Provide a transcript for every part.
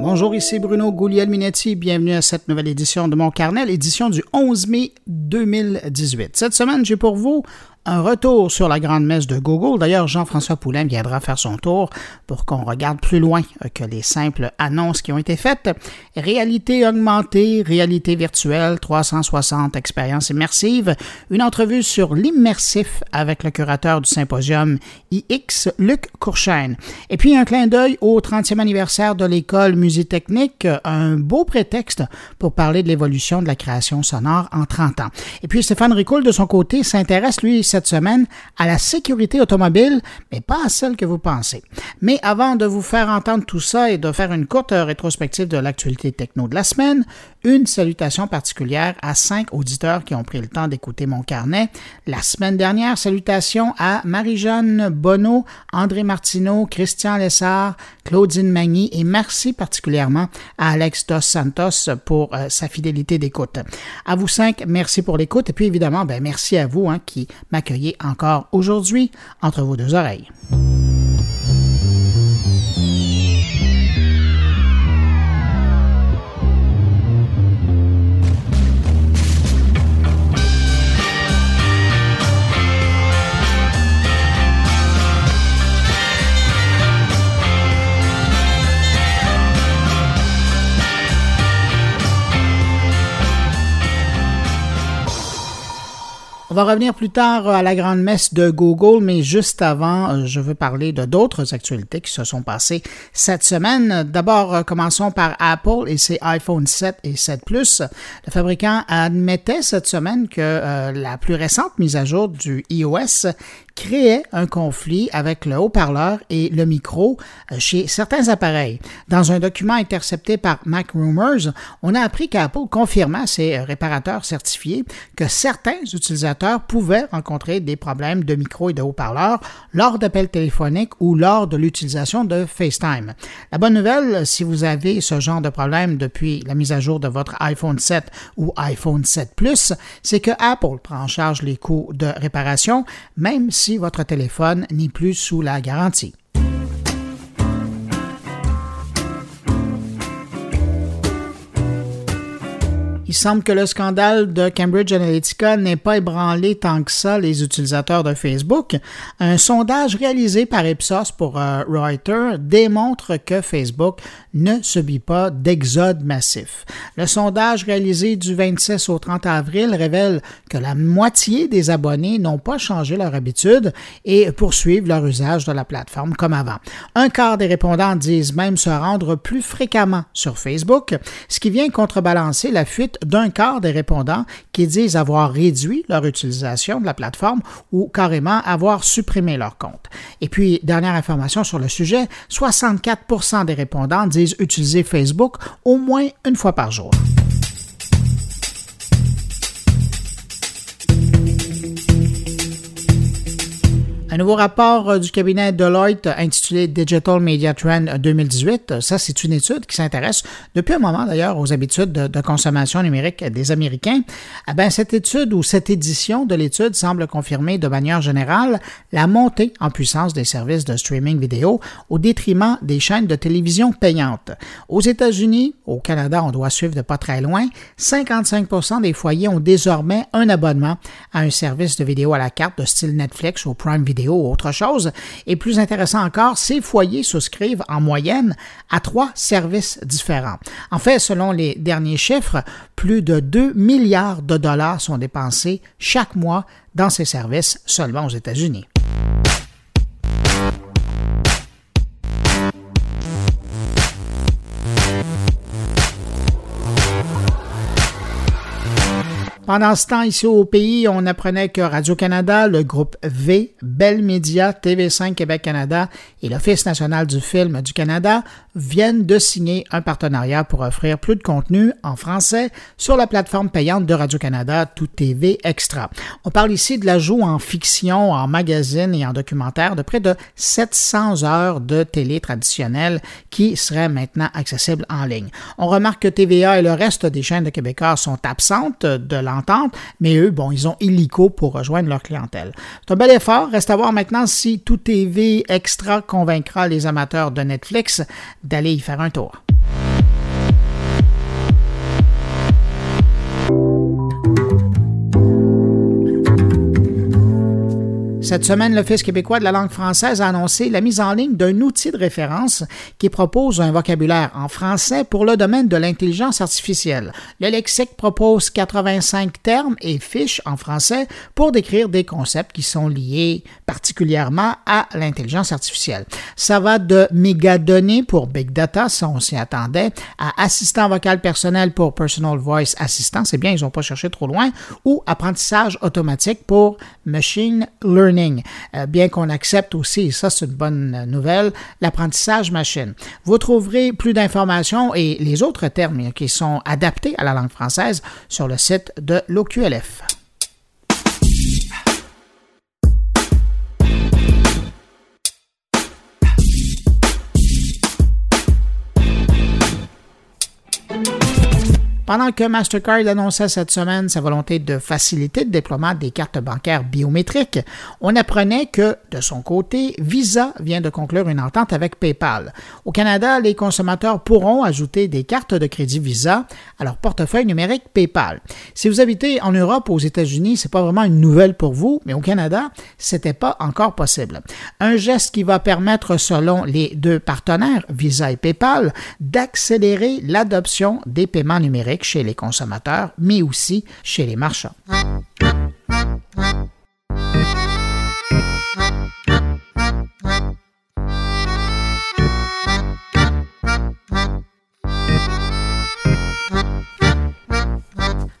Bonjour, ici Bruno Gouliel-Minetti. Bienvenue à cette nouvelle édition de mon carnet, édition du 11 mai 2018. Cette semaine, j'ai pour vous un retour sur la grande messe de Google. D'ailleurs, Jean-François Poulain viendra faire son tour pour qu'on regarde plus loin que les simples annonces qui ont été faites. Réalité augmentée, réalité virtuelle, 360 expériences immersives, une entrevue sur l'immersif avec le curateur du symposium IX, Luc Courchaine. Et puis un clin d'œil au 30e anniversaire de l'école Musitechnique, un beau prétexte pour parler de l'évolution de la création sonore en 30 ans. Et puis Stéphane Ricoul, de son côté, s'intéresse, lui, cette semaine à la sécurité automobile, mais pas à celle que vous pensez. Mais avant de vous faire entendre tout ça et de faire une courte rétrospective de l'actualité techno de la semaine, une salutation particulière à cinq auditeurs qui ont pris le temps d'écouter mon carnet. La semaine dernière, salutations à Marie-Jeanne Bonneau, André Martineau, Christian Lessard, Claudine Magny et merci particulièrement à Alex Dos Santos pour euh, sa fidélité d'écoute. À vous cinq, merci pour l'écoute et puis évidemment, ben, merci à vous hein, qui m'accueillez encore aujourd'hui entre vos deux oreilles. Va revenir plus tard à la grande messe de Google, mais juste avant, euh, je veux parler de d'autres actualités qui se sont passées cette semaine. D'abord, euh, commençons par Apple et ses iPhone 7 et 7 Plus. Le fabricant admettait cette semaine que euh, la plus récente mise à jour du iOS créait un conflit avec le haut-parleur et le micro euh, chez certains appareils. Dans un document intercepté par MacRumors, on a appris qu'Apple confirmait à ses réparateurs certifiés que certains utilisateurs pouvaient rencontrer des problèmes de micro et de haut-parleur lors d'appels téléphoniques ou lors de l'utilisation de FaceTime. La bonne nouvelle, si vous avez ce genre de problème depuis la mise à jour de votre iPhone 7 ou iPhone 7 Plus, c'est que Apple prend en charge les coûts de réparation, même si votre téléphone n'est plus sous la garantie. Il semble que le scandale de Cambridge Analytica n'ait pas ébranlé tant que ça les utilisateurs de Facebook. Un sondage réalisé par Ipsos pour euh, Reuters démontre que Facebook ne subit pas d'exode massif. Le sondage réalisé du 26 au 30 avril révèle que la moitié des abonnés n'ont pas changé leur habitude et poursuivent leur usage de la plateforme comme avant. Un quart des répondants disent même se rendre plus fréquemment sur Facebook, ce qui vient contrebalancer la fuite d'un quart des répondants qui disent avoir réduit leur utilisation de la plateforme ou carrément avoir supprimé leur compte. Et puis, dernière information sur le sujet, 64% des répondants disent utiliser Facebook au moins une fois par jour. Un nouveau rapport euh, du cabinet Deloitte intitulé Digital Media Trend 2018, ça c'est une étude qui s'intéresse depuis un moment d'ailleurs aux habitudes de, consommation numérique des Américains. Eh ben, cette étude ou cette édition de l'étude semble confirmer de manière générale la montée en puissance des services de streaming vidéo au détriment des chaînes de télévision payantes. Aux États-Unis, au Canada, on doit suivre de pas très loin, 55 des foyers ont désormais un abonnement à un service de vidéo à la carte de style Netflix ou Prime Video ou autre chose. Et plus intéressant encore, ces foyers souscrivent en moyenne à trois services différents. En fait, selon les derniers chiffres, plus de 2 milliards de dollars sont dépensés chaque mois dans ces services seulement aux États-Unis. Pendant ce temps, ici au pays, on apprenait que Radio-Canada, le groupe V, Bell Media, TV5 Québec-Canada et l'Office national du film du Canada viennent de signer un partenariat pour offrir plus de contenu en français sur la plateforme payante de Radio-Canada, Tout TV Extra. On parle ici de l'ajout en fiction, en magazine et en documentaire de près de 700 heures de télé traditionnelle qui seraient maintenant accessibles en ligne. On remarque que TVA et le reste des chaînes de Québécois sont absentes de l'ensemble mais eux, bon, ils ont illico pour rejoindre leur clientèle. C'est un bel effort. Reste à voir maintenant si Tout TV Extra convaincra les amateurs de Netflix d'aller y faire un tour. Cette semaine, l'Office québécois de la langue française a annoncé la mise en ligne d'un outil de référence qui propose un vocabulaire en français pour le domaine de l'intelligence artificielle. Le lexique propose 85 termes et fiches en français pour décrire des concepts qui sont liés particulièrement à l'intelligence artificielle. Ça va de mégadonnées pour Big Data, ça on s'y attendait, à assistant vocal personnel pour Personal Voice Assistant, c'est bien, ils n'ont pas cherché trop loin, ou apprentissage automatique pour Machine Learning, euh, bien qu'on accepte aussi, et ça c'est une bonne nouvelle, l'apprentissage machine. Vous trouverez plus d'informations et les autres termes qui sont adaptés à la langue française sur le site de l'OQLF. Pendant que Mastercard annonçait cette semaine sa volonté de faciliter le déploiement des cartes bancaires biométriques, on apprenait que, de son côté, Visa vient de conclure une entente avec PayPal. Au Canada, les consommateurs pourront ajouter des cartes de crédit Visa à leur portefeuille numérique PayPal. Si vous habitez en Europe ou aux États-Unis, c'est pas vraiment une nouvelle pour vous, mais au Canada, c'était pas encore possible. Un geste qui va permettre, selon les deux partenaires, Visa et PayPal, d'accélérer l'adoption des paiements numériques chez les consommateurs, mais aussi chez les marchands.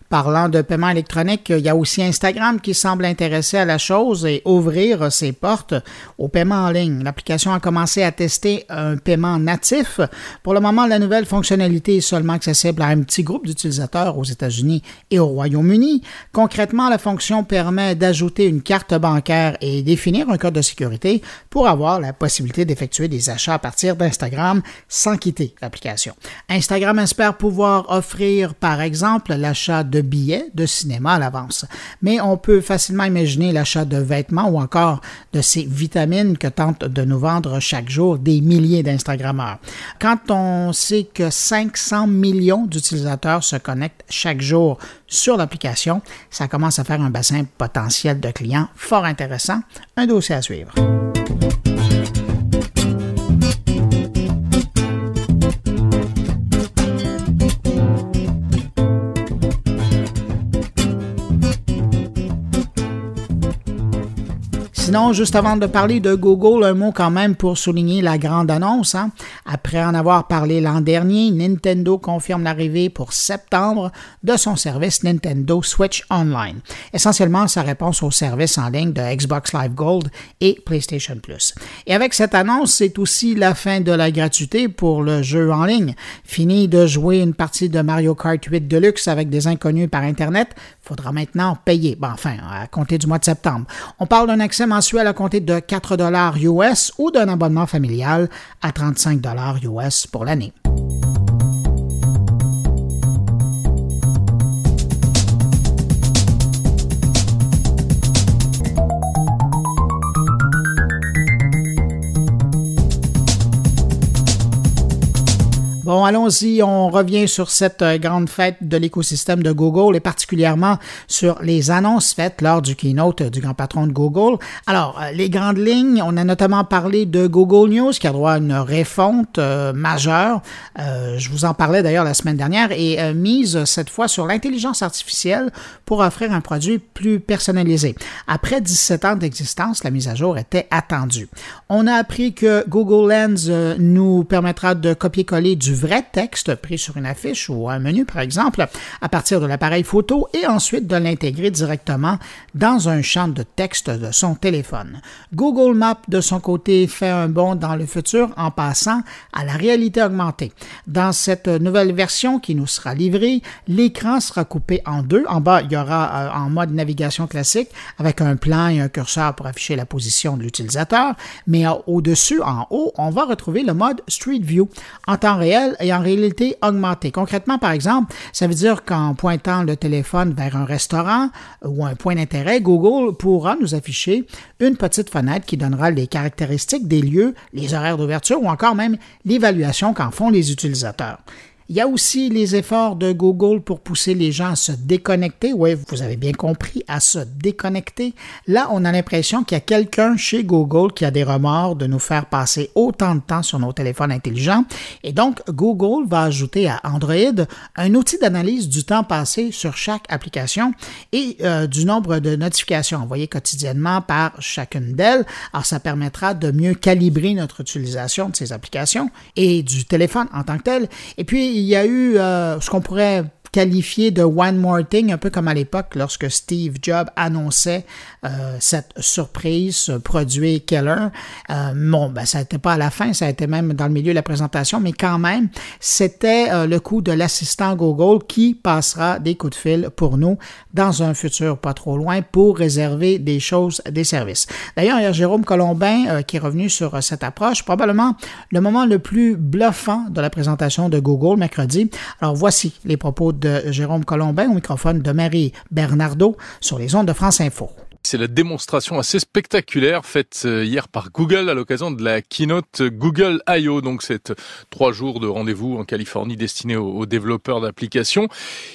Parlant de paiement électronique, il y a aussi Instagram qui semble intéressé à la chose et ouvrir ses portes au paiement en ligne. L'application a commencé à tester un paiement natif. Pour le moment, la nouvelle fonctionnalité est seulement accessible à un petit groupe d'utilisateurs aux États-Unis et au Royaume-Uni. Concrètement, la fonction permet d'ajouter une carte bancaire et définir un code de sécurité pour avoir la possibilité d'effectuer des achats à partir d'Instagram sans quitter l'application. Instagram espère pouvoir offrir, par exemple, l'achat de billets de cinéma à l'avance. Mais on peut facilement imaginer l'achat de vêtements ou encore de ces vitamines que tentent de nous vendre chaque jour des milliers d'Instagrammeurs. Quand on sait que 500 millions d'utilisateurs se connectent chaque jour sur l'application, ça commence à faire un bassin potentiel de clients fort intéressant. Un dossier à suivre. Sinon, juste avant de parler de Google, un mot quand même pour souligner la grande annonce. Hein. Après en avoir parlé l'an dernier, Nintendo confirme l'arrivée pour septembre de son service Nintendo Switch Online, essentiellement sa réponse au service en ligne de Xbox Live Gold et PlayStation Plus. Et avec cette annonce, c'est aussi la fin de la gratuité pour le jeu en ligne. Fini de jouer une partie de Mario Kart 8 Deluxe avec des inconnus par Internet, faudra maintenant payer. Enfin, à compter du mois de septembre. On parle d'un accès mensuel à compter de 4 dollars US ou d'un abonnement familial à 35 dollars US pour l'année. Bon, allons-y, on revient sur cette euh, grande fête de l'écosystème de Google et particulièrement sur les annonces faites lors du keynote du grand patron de Google. Alors, euh, les grandes lignes, on a notamment parlé de Google News qui a droit à une refonte euh, majeure. je vous en parlais d'ailleurs la semaine dernière et mise cette fois sur l'intelligence artificielle pour offrir un produit plus personnalisé. Après 17 ans d'existence, la mise à jour était attendue. On a appris que Google Lens nous permettra de copier-coller du vrai texte pris sur une affiche ou un menu, par exemple, à partir de l'appareil photo et ensuite de l'intégrer directement dans un champ de texte de son téléphone. Google Maps, de son côté, fait un bond dans le futur en passant à la réalité augmentée. Dans cette nouvelle version qui nous sera livrée, l'écran sera coupé en deux. En bas, il y aura euh, en mode navigation classique avec un plan et un curseur pour afficher la position de l'utilisateur, mais au-dessus, en haut, on va retrouver le mode Street View en temps réel et en réalité augmentée. Concrètement, par exemple, ça veut dire qu'en pointant le téléphone vers un restaurant ou un point d'intérêt, Google pourra nous afficher une petite fenêtre qui donnera les caractéristiques des lieux, les horaires d'ouverture ou encore même l'évaluation qu'en font les utilisateurs. Il y a aussi les efforts de Google pour pousser les gens à se déconnecter. Oui, vous avez bien compris, à se déconnecter. Là, on a l'impression qu'il y a quelqu'un chez Google qui a des remords de nous faire passer autant de temps sur nos téléphones intelligents. Et donc, Google va ajouter à Android un outil d'analyse du temps passé sur chaque application et euh, du nombre de notifications envoyées quotidiennement par chacune d'elles. Alors, ça permettra de mieux calibrer notre utilisation de ces applications et du téléphone en tant que tel. Et puis, il y a eu euh, ce qu'on pourrait qualifié de One More Thing, un peu comme à l'époque lorsque Steve Jobs annonçait euh, cette surprise, ce produit Keller. Euh, bon, ben, ça n'était pas à la fin, ça a été même dans le milieu de la présentation, mais quand même, c'était euh, le coup de l'assistant Google qui passera des coups de fil pour nous dans un futur pas trop loin pour réserver des choses, des services. D'ailleurs, il y a Jérôme Colombin qui est revenu sur cette approche, probablement le moment le plus bluffant de la présentation de Google mercredi. Alors voici les propos de Jérôme Colombin au microphone de Marie Bernardo sur les ondes de France Info. C'est la démonstration assez spectaculaire faite euh, hier par Google à l'occasion de la keynote Google I.O. Donc c'est trois jours de rendez-vous en Californie destinés aux, développeurs d'applications.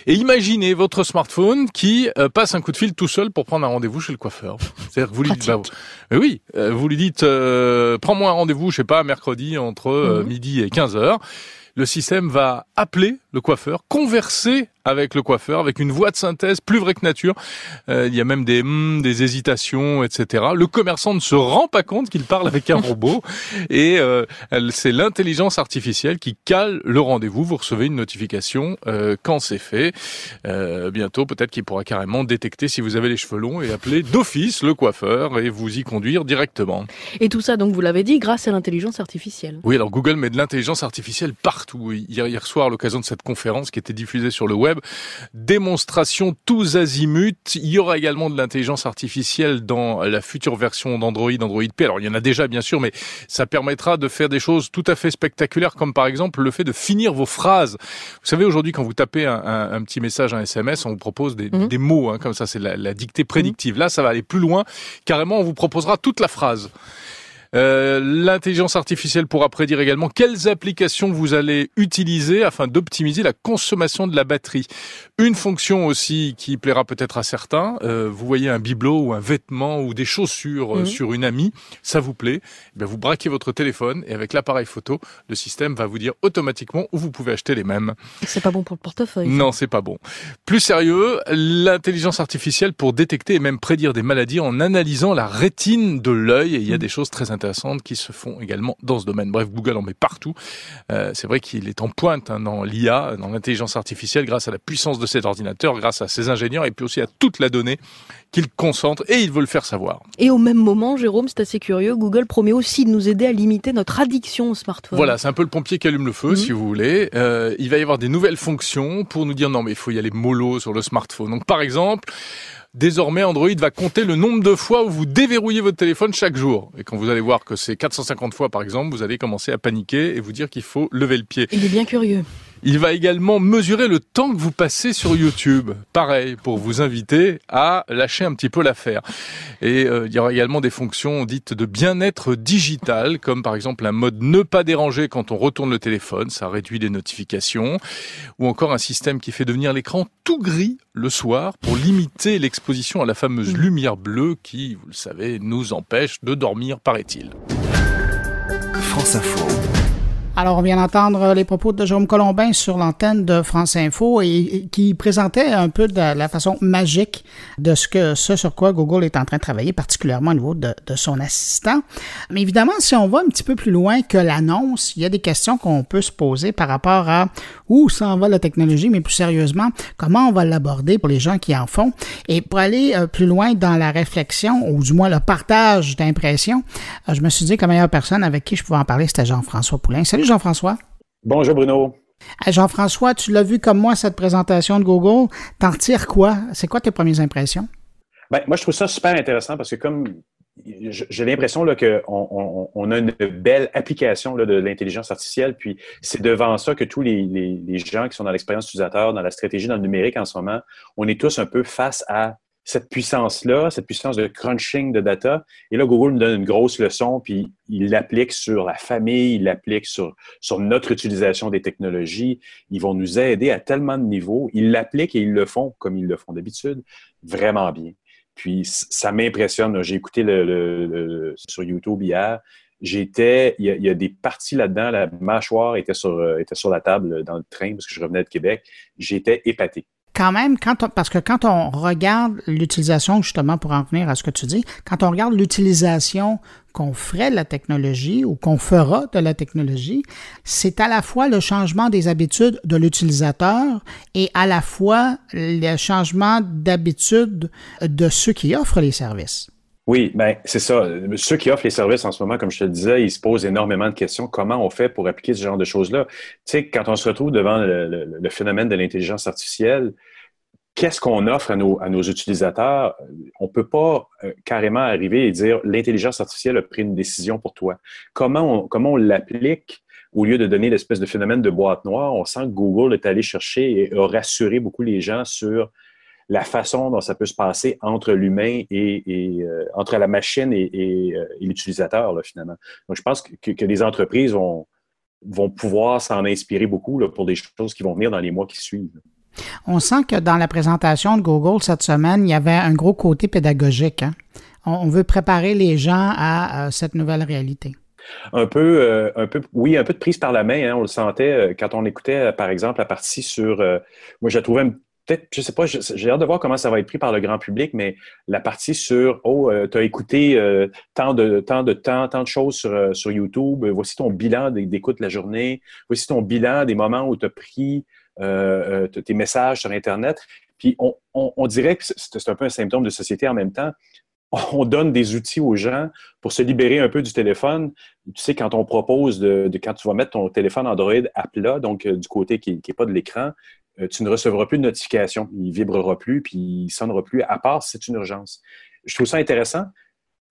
Et imaginez votre smartphone qui euh, passe un coup de fil tout seul pour prendre un rendez-vous chez le coiffeur. C'est-à-dire que vous lui dites, bah, oui, euh, vous lui dites, prends-moi un rendez-vous, je sais pas, mercredi entre mhm. midi et 15 heures le système va appeler le coiffeur, converser avec le coiffeur, avec une voix de synthèse plus vraie que nature. Euh, il y a même des hmm, des hésitations, etc. Le commerçant ne se rend pas compte qu'il parle avec un robot et euh, c'est l'intelligence artificielle qui cale le rendez-vous. Vous recevez une notification euh, quand c'est fait. bientôt, peut-être qu'il pourra carrément détecter si vous avez les cheveux longs et appeler d'office le coiffeur et vous y conduire directement. Et tout ça, donc vous l'avez dit, grâce à l'intelligence artificielle. Oui, alors Google met de l'intelligence artificielle partout. Hier, hier soir, à l'occasion de cette conférence qui était diffusée sur le web, Démonstration tous azimuts. Il y aura également de l'intelligence artificielle dans la future version d'Android, Android P. Alors il y en a déjà bien sûr, mais ça permettra de faire des choses tout à fait spectaculaires, comme par exemple le fait de finir vos phrases. Vous savez aujourd'hui quand vous tapez un, petit message, un SMS, on vous propose des, mhm. mots, hein, comme ça c'est la, dictée prédictive. Là, ça va aller plus loin. Carrément, on vous proposera toute la phrase. Euh, l'intelligence artificielle pourra prédire également quelles applications vous allez utiliser afin d'optimiser la consommation de la batterie. Une fonction aussi qui plaira peut-être à certains, euh, vous voyez un bibelot ou un vêtement ou des chaussures euh, mhm. sur une amie, ça vous plaît, eh vous braquez votre téléphone et avec l'appareil photo, le système va vous dire automatiquement où vous pouvez acheter les mêmes. C'est pas bon pour le portefeuille. Non, c'est pas bon. Plus sérieux, l'intelligence artificielle pour détecter et même prédire des maladies en analysant la rétine de l'œil et il y a mhm. des choses très intéressantes qui se font également dans ce domaine. Bref, Google en met partout. Euh, c'est vrai qu'il est en pointe hein, dans l'IA, dans l'intelligence artificielle, grâce à la puissance de cet ordinateur, grâce à ses ingénieurs et puis aussi à toute la donnée qu'il concentre et il veut le faire savoir. Et au même moment, Jérôme, c'est assez curieux, Google promet aussi de nous aider à limiter notre addiction au smartphone. Voilà, c'est un peu le pompier qui allume le feu, mhm. si vous voulez. Euh, il va y avoir des nouvelles fonctions pour nous dire non mais il faut y aller mollo sur le smartphone. Donc par exemple, Désormais, Android va compter le nombre de fois où vous déverrouillez votre téléphone chaque jour. Et quand vous allez voir que c'est 450 fois, par exemple, vous allez commencer à paniquer et vous dire qu'il faut lever le pied. Il est bien curieux. Il va également mesurer le temps que vous passez sur YouTube. Pareil, pour vous inviter à lâcher un petit peu l'affaire. Et euh, il y aura également des fonctions dites de bien-être digital, comme par exemple un mode ne pas déranger quand on retourne le téléphone, ça réduit les notifications, ou encore un système qui fait devenir l'écran tout gris le soir pour limiter l'exposition à la fameuse lumière bleue qui, vous le savez, nous empêche de dormir, paraît-il. France Info. Alors, on vient d'entendre les propos de Jérôme Colombin sur l'antenne de France Info et, qui présentait un peu de la façon magique de ce que ce sur quoi Google est en train de travailler, particulièrement au niveau de, son assistant. Mais évidemment, si on va un petit peu plus loin que l'annonce, il y a des questions qu'on peut se poser par rapport à où s'en va la technologie, mais plus sérieusement, comment on va l'aborder pour les gens qui en font. Et pour aller euh, plus loin dans la réflexion, ou du moins le partage d'impressions, euh, je me suis dit que la meilleure personne avec qui je pouvais en parler, c'était Jean-François Poulain. Salut Jean-François. Bonjour Bruno. Jean-François, tu l'as vu comme moi, cette présentation de Google. T'en retires quoi? C'est quoi tes premières impressions? Ben, moi, je trouve ça super intéressant parce que comme j'ai l'impression qu'on on, a une belle application de l'intelligence artificielle, puis c'est devant ça que tous les, les gens qui sont dans l'expérience utilisateur, dans la stratégie, dans le numérique en ce moment, on est tous un peu face à cette puissance-là, cette puissance de crunching de data. Et là, Google nous donne une grosse leçon, puis il l'applique sur la famille, il l'applique sur, sur notre utilisation des technologies. Ils vont nous aider à tellement de niveaux. Ils l'appliquent et ils le font comme ils le font d'habitude, vraiment bien. Puis ça m'impressionne. J'ai écouté le, sur YouTube hier. J'étais, il, y a des parties là-dedans. La mâchoire était sur, euh, était sur la table dans le train parce que je revenais de Québec. J'étais épaté quand même, quand parce que quand on regarde l'utilisation, justement, pour en venir à ce que tu dis, quand on regarde l'utilisation qu'on ferait de la technologie ou qu'on fera de la technologie, c'est à la fois le changement des habitudes de l'utilisateur et à la fois le changement d'habitude de ceux qui offrent les services. Oui, ben c'est ça. Ceux qui offrent les services en ce moment, comme je te le disais, ils se posent énormément de questions. Comment on fait pour appliquer ce genre de choses-là? Tu sais, quand on se retrouve devant le, phénomène de l'intelligence artificielle, qu'est-ce qu'on offre à nos, utilisateurs? On ne peut pas euh, carrément arriver et dire l'intelligence artificielle a pris une décision pour toi. Comment comment on l'applique au lieu de donner l'espèce de phénomène de boîte noire? On sent que Google est allé chercher et a rassuré beaucoup les gens sur la façon dont ça peut se passer entre l'humain et, euh, entre la machine et, euh, l'utilisateur, finalement. Donc, je pense que, que, les entreprises vont, vont pouvoir s'en inspirer beaucoup là, pour des choses qui vont venir dans les mois qui suivent. On sent que dans la présentation de Google cette semaine, il y avait un gros côté pédagogique. Hein. On, veut préparer les gens à, cette nouvelle réalité. Un peu, euh, un peu, oui, un peu de prise par la main. Hein. on le sentait quand on écoutait, par exemple, la partie sur. moi, je la trouvais peut-être, je sais pas, j'ai hâte de voir comment ça va être pris par le grand public, mais la partie sur Oh, euh, tu as écouté euh, tant de tant de temps, tant de choses sur, euh, sur YouTube, voici ton bilan d'écoute de la journée, voici ton bilan des moments où tu as pris tes messages sur Internet. Puis on, on, dirait que c'est un peu un symptôme de société en même temps. On donne des outils aux gens pour se libérer un peu du téléphone. Tu sais, quand on propose de, quand tu vas mettre ton téléphone Android à plat, donc du côté qui n'est pas de l'écran, tu ne recevras plus de notification. Il vibrera plus, puis il sonnera plus, à part si c'est une urgence. Je trouve ça intéressant.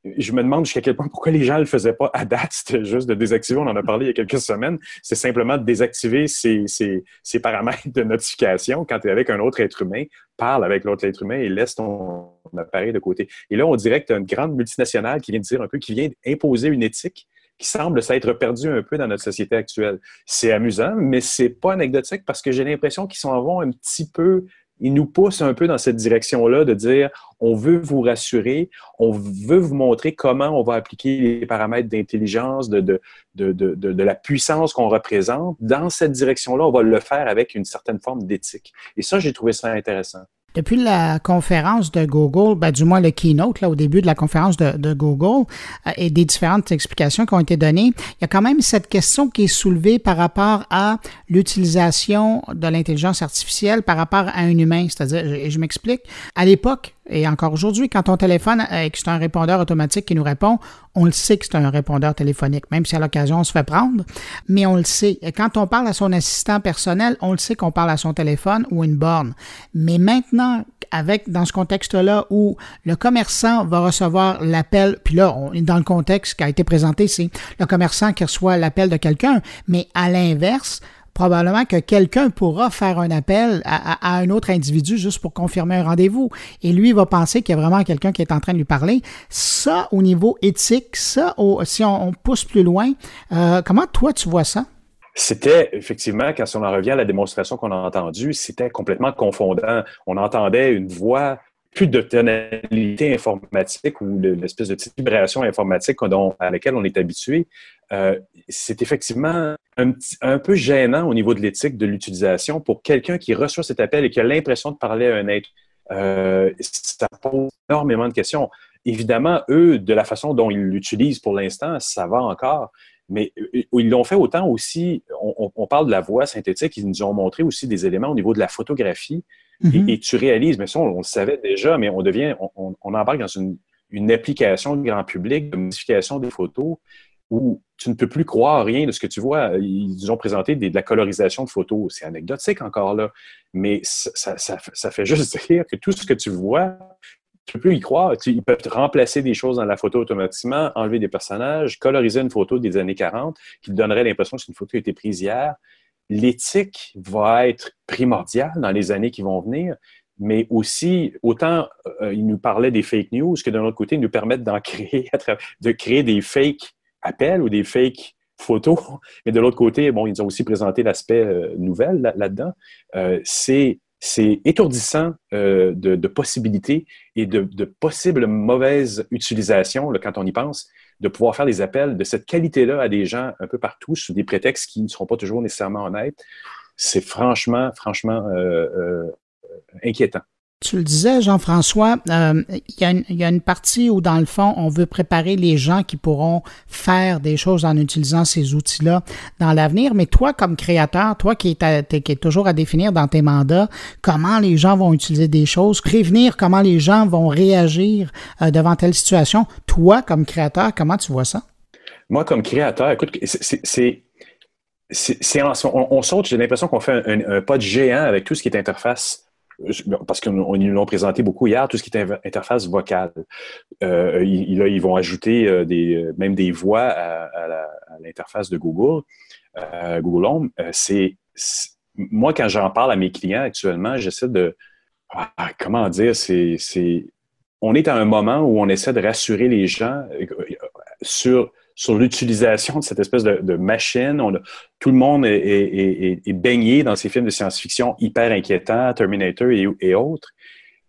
Je me demande jusqu'à quel point pourquoi les gens ne le faisaient pas à date. C'était juste de désactiver. On en a parlé il y a quelques semaines. C'est simplement de désactiver ces, ces, paramètres de notification quand tu es avec un autre être humain. Parle avec l'autre être humain et laisse ton appareil de côté. Et là, on dirait que tu as une grande multinationale qui vient de dire un peu, qui vient imposer une éthique qui semble s'être perdu un peu dans notre société actuelle. C'est amusant, mais c'est pas anecdotique parce que j'ai l'impression qu'ils s'en vont un petit peu ils nous poussent un peu dans cette direction-là de dire on veut vous rassurer, on veut vous montrer comment on va appliquer les paramètres d'intelligence, de, de, de, de, la puissance qu'on représente. Dans cette direction-là, on va le faire avec une certaine forme d'éthique. Et ça, j'ai trouvé ça intéressant. Depuis la conférence de Google, ben, du moins le keynote, là, au début de la conférence de, Google, euh, et des différentes explications qui ont été données, il y a quand même cette question qui est soulevée par rapport à l'utilisation de l'intelligence artificielle par rapport à un humain. C'est-à-dire, et je m'explique, à l'époque, et encore aujourd'hui, quand on téléphone et que c'est un répondeur automatique qui nous répond, on le sait que c'est un répondeur téléphonique, même si à l'occasion on se fait prendre, mais on le sait. Et quand on parle à son assistant personnel, on le sait qu'on parle à son téléphone ou une borne. Mais maintenant, avec dans ce contexte-là où le commerçant va recevoir l'appel, puis là, on est dans le contexte qui a été présenté, c'est le commerçant qui reçoit l'appel de quelqu'un, mais à l'inverse, probablement que quelqu'un pourra faire un appel à, un autre individu juste pour confirmer un rendez-vous. Et lui va penser qu'il y a vraiment quelqu'un qui est en train de lui parler. Ça, au niveau éthique, ça, si on, pousse plus loin, euh, comment toi tu vois ça? C'était effectivement, quand on en revient à la démonstration qu'on a entendue, c'était complètement confondant. On entendait une voix plus de tonalité informatique ou l'espèce de petite vibration informatique à laquelle on est habitué. Euh, c'est effectivement un, peu gênant au niveau de l'éthique de l'utilisation pour quelqu'un qui reçoit cet appel et qui a l'impression de parler à un être. Euh, ça pose énormément de questions. Évidemment, eux, de la façon dont ils l'utilisent pour l'instant, ça va encore. Mais euh, ils l'ont fait autant aussi, on, parle de la voix synthétique, ils nous ont montré aussi des éléments au niveau de la photographie. Mm-hmm. et, tu réalises, mais ça, on, le savait déjà, mais on devient, on, embarque dans une, une application grand public de modification des photos où tu ne peux plus croire rien de ce que tu vois. Ils ont présenté de la colorisation de photos. C'est anecdotique encore là, mais ça, fait juste dire que tout ce que tu vois, tu ne peux plus y croire. ils peuvent remplacer des choses dans la photo automatiquement, enlever des personnages, coloriser une photo des années 40 qui te donnerait l'impression que c'est une photo qui a été prise hier. L'éthique va être primordiale dans les années qui vont venir, mais aussi, autant euh, ils nous parlaient des fake news que d'un autre côté, ils nous permettent d'en créer, de créer des fake appels ou des fake photos. Mais de l'autre côté, bon, ils ont aussi présenté l'aspect euh, nouvelle là-dedans. Euh, c'est étourdissant de, de, possibilités et de, possibles mauvaises utilisations, quand on y pense, de pouvoir faire des appels de cette qualité-là à des gens un peu partout sous des prétextes qui ne seront pas toujours nécessairement honnêtes. C'est franchement, franchement inquiétant. Tu le disais, Jean-François, euh, il y, a une partie où, dans le fond, on veut préparer les gens qui pourront faire des choses en utilisant ces outils-là dans l'avenir. Mais toi, comme créateur, toi qui es, toujours à définir dans tes mandats comment les gens vont utiliser des choses, prévenir comment les gens vont réagir euh, devant telle situation, toi, comme créateur, comment tu vois ça? Moi, comme créateur, écoute, c'est on, on, saute, j'ai l'impression qu'on fait un, un, pas de géant avec tout ce qui est interface parce qu'ils nous l'ont présenté beaucoup hier, tout ce qui est interface vocale. Euh, ils, là, ils vont ajouter euh, euh, même des voix à, l'interface de Google, Google Home. moi, quand j'en parle à mes clients actuellement, j'essaie de, ah, comment dire, c'est, on est à un moment où on essaie de rassurer les gens sur sur l'utilisation de cette espèce de, machine. Tout le monde est, baigné dans ces films de science-fiction hyper inquiétants, Terminator et, autres.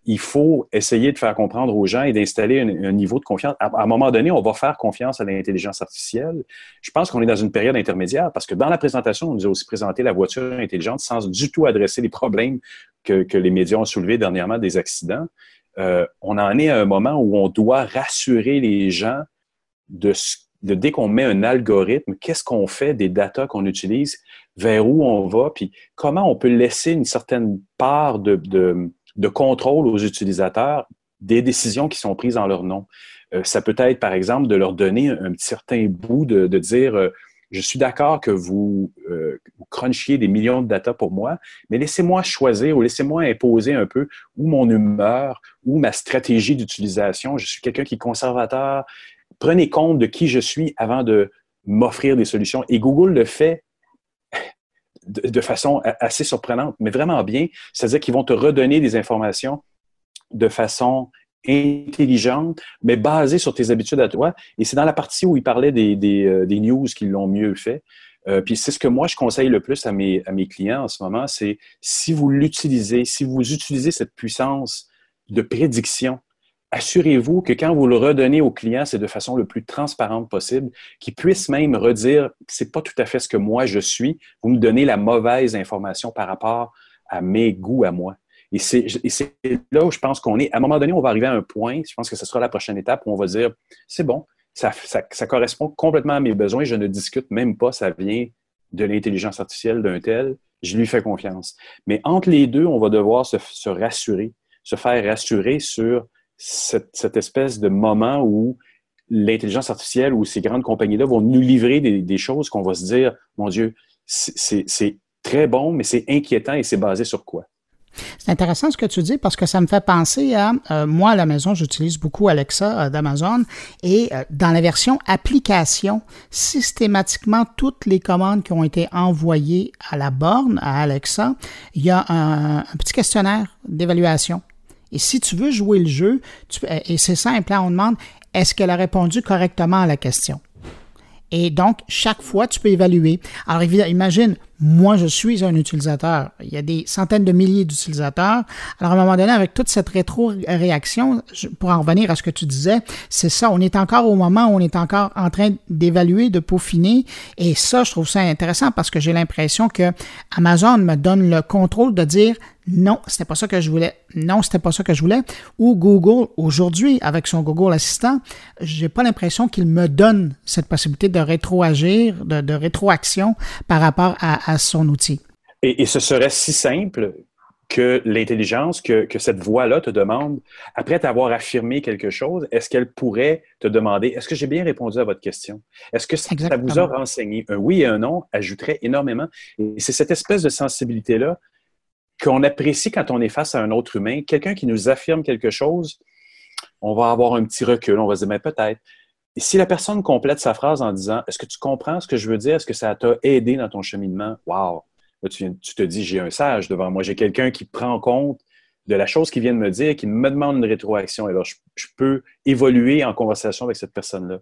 Il faut essayer de faire comprendre aux gens et d'installer un, niveau de confiance. À, un moment donné, on va faire confiance à l'intelligence artificielle. Je pense qu'on est dans une période intermédiaire parce que dans la présentation, on nous a aussi présenté la voiture intelligente sans du tout adresser les problèmes que, les médias ont soulevés dernièrement des accidents. Euh, on en est à un moment où on doit rassurer les gens de ce de dès qu'on met un algorithme, qu'est-ce qu'on fait des datas qu'on utilise, vers où on va, puis comment on peut laisser une certaine part de, contrôle aux utilisateurs des décisions qui sont prises en leur nom. Euh, ça peut être, par exemple, de leur donner un, certain bout de, de dire euh, je suis d'accord que vous, euh, vous, crunchiez des millions de data pour moi, mais laissez-moi choisir ou laissez-moi imposer un peu où mon humeur, ou ma stratégie d'utilisation. Je suis quelqu'un qui est conservateur, prenez compte de qui je suis avant de m'offrir des solutions. Et Google le fait de, façon assez surprenante, mais vraiment bien. C'est-à-dire qu'ils vont te redonner des informations de façon intelligente, mais basée sur tes habitudes à toi. Et c'est dans la partie où il parlait des, euh, news qui l'ont mieux fait. Euh, puis c'est ce que moi je conseille le plus à mes, à mes clients en ce moment, c'est si vous l'utilisez, si vous utilisez cette puissance de prédiction assurez-vous que quand vous le redonnez au client, c'est de façon le plus transparente possible, qu'il puisse même redire c'est pas tout à fait ce que moi je suis, vous me donnez la mauvaise information par rapport à mes goûts à moi. Et c'est là où je pense qu'on est. À un moment donné, on va arriver à un point, je pense que ce sera la prochaine étape où on va dire c'est bon, ça, correspond complètement à mes besoins, je ne discute même pas, ça vient de l'intelligence artificielle d'un tel, je lui fais confiance. Mais entre les deux, on va devoir se rassurer, se faire rassurer sur cette, espèce de moment où l'intelligence artificielle ou ces grandes compagnies-là vont nous livrer des, choses qu'on va se dire, mon Dieu, c'est très bon, mais c'est inquiétant et c'est basé sur quoi? C'est intéressant ce que tu dis parce que ça me fait penser à euh, moi à la maison, j'utilise beaucoup Alexa euh, d'Amazon et euh, dans la version application, systématiquement toutes les commandes qui ont été envoyées à la borne à Alexa, il y a un petit questionnaire d'évaluation et si tu veux jouer le jeu, et c'est simple, hein, on demande est-ce qu'elle a répondu correctement à la question? Et donc, chaque fois, tu peux évaluer. Alors, imagine, moi, je suis un utilisateur. Il y a des centaines de milliers d'utilisateurs. Alors, à un moment donné, avec toute cette rétro-réaction, pour en revenir à ce que tu disais, c'est ça. On est encore au moment où on est encore en train d'évaluer, de peaufiner. Et ça, je trouve ça intéressant parce que j'ai l'impression que Amazon me donne le contrôle de dire non, c'était pas ça que je voulais. Non, c'était pas ça que je voulais. Ou Google, aujourd'hui, avec son Google Assistant, j'ai pas l'impression qu'il me donne cette possibilité de rétroagir, de, de rétroaction par rapport à, son outil. Et, ce serait si simple que l'intelligence, que, cette voix-là te demande, après t'avoir affirmé quelque chose, est-ce qu'elle pourrait te demander, est-ce que j'ai bien répondu à votre question? Est-ce que ça, ça vous a renseigné? Un oui et un non ajouterait énormément. Et c'est cette espèce de sensibilité-là qu'on apprécie quand on est face à un autre humain. Quelqu'un qui nous affirme quelque chose, on va avoir un petit recul, on va se dire, mais peut-être. Et si la personne complète sa phrase en disant, est-ce que tu comprends ce que je veux dire? Est-ce que ça t'a aidé dans ton cheminement? Wow! tu, te dis, j'ai un sage devant moi, j'ai quelqu'un qui prend en compte de la chose qu'il vient de me dire, qu'il me demande une rétroaction. Alors, je, peux évoluer en conversation avec cette personne-là.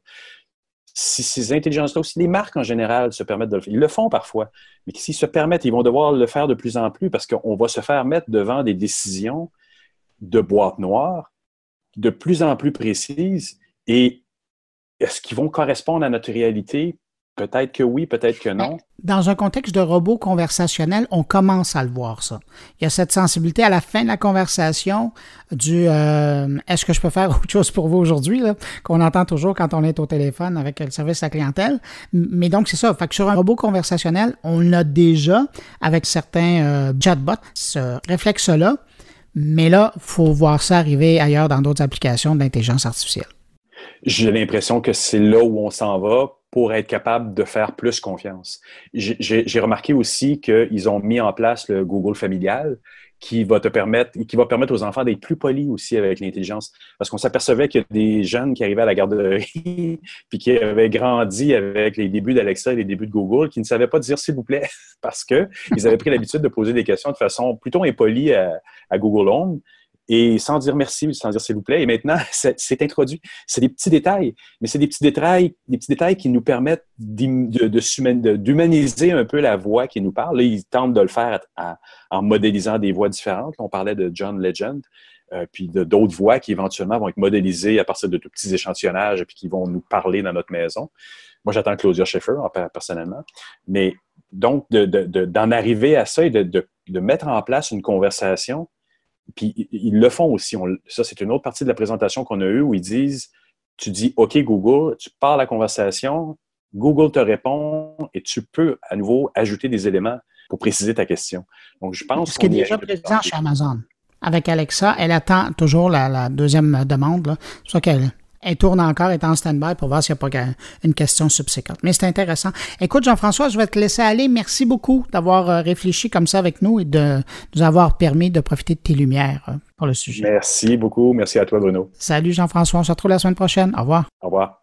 Si ces intelligences-là aussi, les marques en général se permettent de le faire, ils le font parfois, mais s'ils se permettent, ils vont devoir le faire de plus en plus parce qu'on va se faire mettre devant des décisions de boîte noire de plus en plus précises et est-ce qu'ils vont correspondre à notre réalité? Peut-être que oui, peut-être que non. Dans un contexte de robot conversationnel, on commence à le voir, ça. Il y a cette sensibilité à la fin de la conversation du euh, est-ce que je peux faire autre chose pour vous aujourd'hui, qu'on entend toujours quand on est au téléphone avec le service à la clientèle. Mais donc, c'est ça. Fait que sur un robot conversationnel, on l'a déjà avec certains euh, chatbots, ce réflexe-là. Mais là, il faut voir ça arriver ailleurs dans d'autres applications de l'intelligence artificielle. J'ai l'impression que c'est là où on s'en va pour être capable de faire plus confiance. J'ai remarqué aussi qu'ils ont mis en place le Google familial qui va te permettre, qui va permettre aux enfants d'être plus polis aussi avec l'intelligence. Parce qu'on s'apercevait qu'il y a des jeunes qui arrivaient à la garderie puis qui avaient grandi avec les débuts d'Alexa et les débuts de Google, qui ne savaient pas dire s'il vous plaît parce qu'ils avaient pris l'habitude de poser des questions de façon plutôt impolie à, à Google Home et sans dire merci, sans dire s'il vous plaît. Et maintenant, c'est introduit. C'est des petits détails, mais c'est des petits détails, des petits détails qui nous permettent d'humaniser un peu la voix qui nous parle. Là, ils tentent de le faire en modélisant des voix différentes. On parlait de John Legend. Euh, puis d'autres voix qui éventuellement vont être modélisées à partir de tout petits échantillonnages puis qui vont nous parler dans notre maison. Moi, j'attends Claudia Schiffer, personnellement. Mais donc, d'en arriver à ça et de, mettre en place une conversation puis ils le font aussi. ça, c'est une autre partie de la présentation qu'on a eue où ils disent tu dis OK, Google, tu parles la conversation, Google te répond et tu peux à nouveau ajouter des éléments pour préciser ta question. Donc, je pense. Ce qui est déjà présent chez Amazon. Avec Alexa, elle attend toujours la, deuxième demande. Ça qu'elle elle tourne encore, elle est en stand-by pour voir s'il n'y a pas une question subséquente. Mais c'est intéressant. Écoute, Jean-François, je vais te laisser aller. Merci beaucoup d'avoir euh, réfléchi comme ça avec nous et de nous avoir permis de profiter de tes lumières euh, pour le sujet. Merci beaucoup. Merci à toi, Bruno. Salut, Jean-François. On se retrouve la semaine prochaine. Au revoir. Au revoir.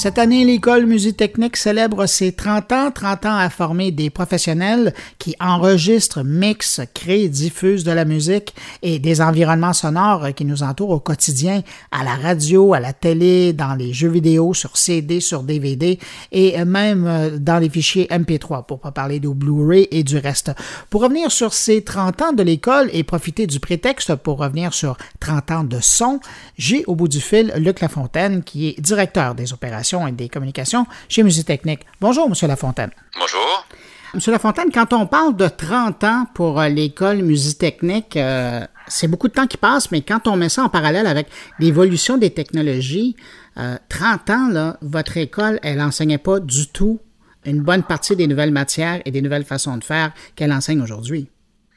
Cette année, l'école Technique célèbre ses 30 ans, 30 ans à former des professionnels qui enregistrent, mixent, créent, diffusent de la musique et des environnements sonores qui nous entourent au quotidien, à la radio, à la télé, dans les jeux vidéo, sur CD, sur DVD et même euh, dans les fichiers MP3, pour pas parler du Blu-ray et du reste. Pour revenir sur ces 30 ans de l'école et profiter du prétexte pour revenir sur 30 ans de son, j'ai au bout du fil Luc Lafontaine, qui est directeur des opérations et des communications chez Technique. Bonjour, Monsieur Lafontaine. Bonjour. Monsieur Lafontaine, quand on parle de 30 ans pour euh, l'école Musitechnique, euh, c'est beaucoup de temps qui passe, mais quand on met ça en parallèle avec l'évolution des technologies, 30 euh, ans, là, votre école, elle n'enseignait pas du tout une bonne partie des nouvelles matières et des nouvelles façons de faire qu'elle enseigne aujourd'hui.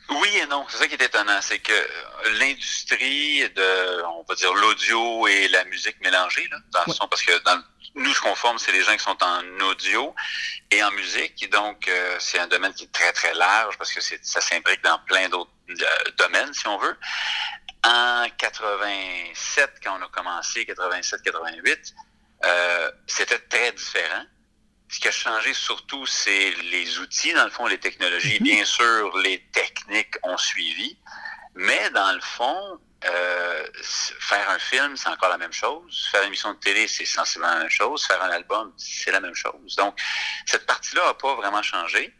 Oui et non, c'est ça qui est étonnant, c'est que l'industrie de, on va dire, l'audio et la musique mélangée, là, dans le son, parce que dans, nous, ce qu'on forme, c'est les gens qui sont en audio et en musique. Et donc, euh, c'est un domaine qui est très, très large parce que ça s'imbrique dans plein d'autres euh, domaines, si on veut. En 87, quand on a commencé, 87-88, euh, c'était très différent. Ce qui a changé surtout, c'est les outils, dans le fond, les technologies. Mm-hmm. Bien sûr, les techniques ont suivi. Mais dans le fond, euh, faire un film, c'est encore la même chose. Faire une émission de télé, c'est sensiblement la même chose. Faire un album, c'est la même chose. Donc, cette partie-là n'a pas vraiment changé.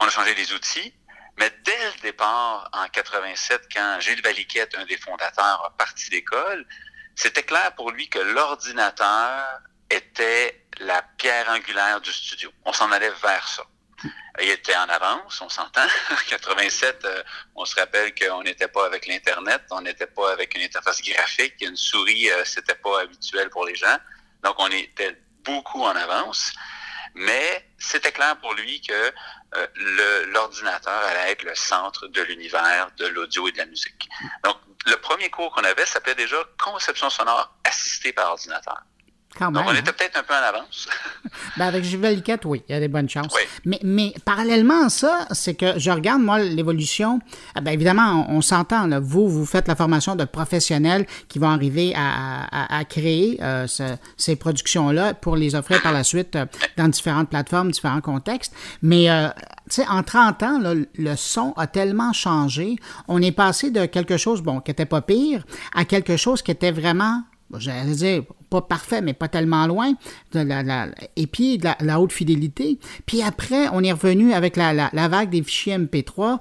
On a changé les outils, mais dès le départ, en 87, quand Gilles Valiquette, un des fondateurs, a parti d'école, c'était clair pour lui que l'ordinateur était la pierre angulaire du studio. On s'en allait vers ça. Il était en avance, on s'entend. En 87, euh, on se rappelle qu'on n'était pas avec l'Internet, on n'était pas avec une interface graphique, une souris, euh, c'était pas habituel pour les gens. Donc, on était beaucoup en avance. Mais c'était clair pour lui que euh, l'ordinateur allait être le centre de l'univers de l'audio et de la musique. Donc, le premier cours qu'on avait s'appelait déjà conception sonore assistée par ordinateur. Donc, on hein. était peut-être un peu en avance. ben avec Juvel oui, il y a des bonnes chances. Mais, mais parallèlement à ça, c'est que je regarde, moi, l'évolution. Ah, ben, évidemment, on, s'entend. Vous, vous faites la formation de professionnels qui vont arriver à, à, créer euh, ces productions-là pour les offrir par la suite euh, dans différentes plateformes, différents contextes. Mais, euh, tu sais, en 30 ans, le son a tellement changé. On est passé de quelque chose, bon, qui n'était pas pire, à quelque chose qui était vraiment j'allais dire, pas parfait, mais pas tellement loin, de la, et puis de la, haute fidélité. Puis après, on est revenu avec la, la vague des fichiers MP3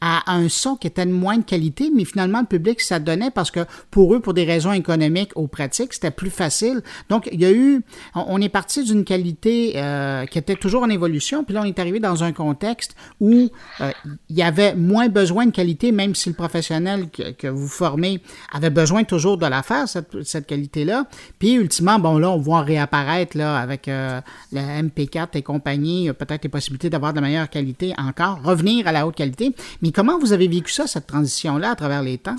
à un son qui était de moindre qualité, mais finalement, le public, ça donnait parce que pour eux, pour des raisons économiques ou pratiques, c'était plus facile. Donc, il y a eu, on, est parti d'une qualité euh, qui était toujours en évolution, puis là, on est arrivé dans un contexte où euh, il y avait moins besoin de qualité, même si le professionnel que, vous formez avait besoin toujours de la faire, cette, qualité-là. Puis, ultimement, bon, là, on voit réapparaître, là, avec euh, le MP4 et compagnie, peut-être les possibilités d'avoir de la meilleure qualité encore, revenir à la haute qualité. Comment vous avez vécu ça, cette transition-là, à travers les temps?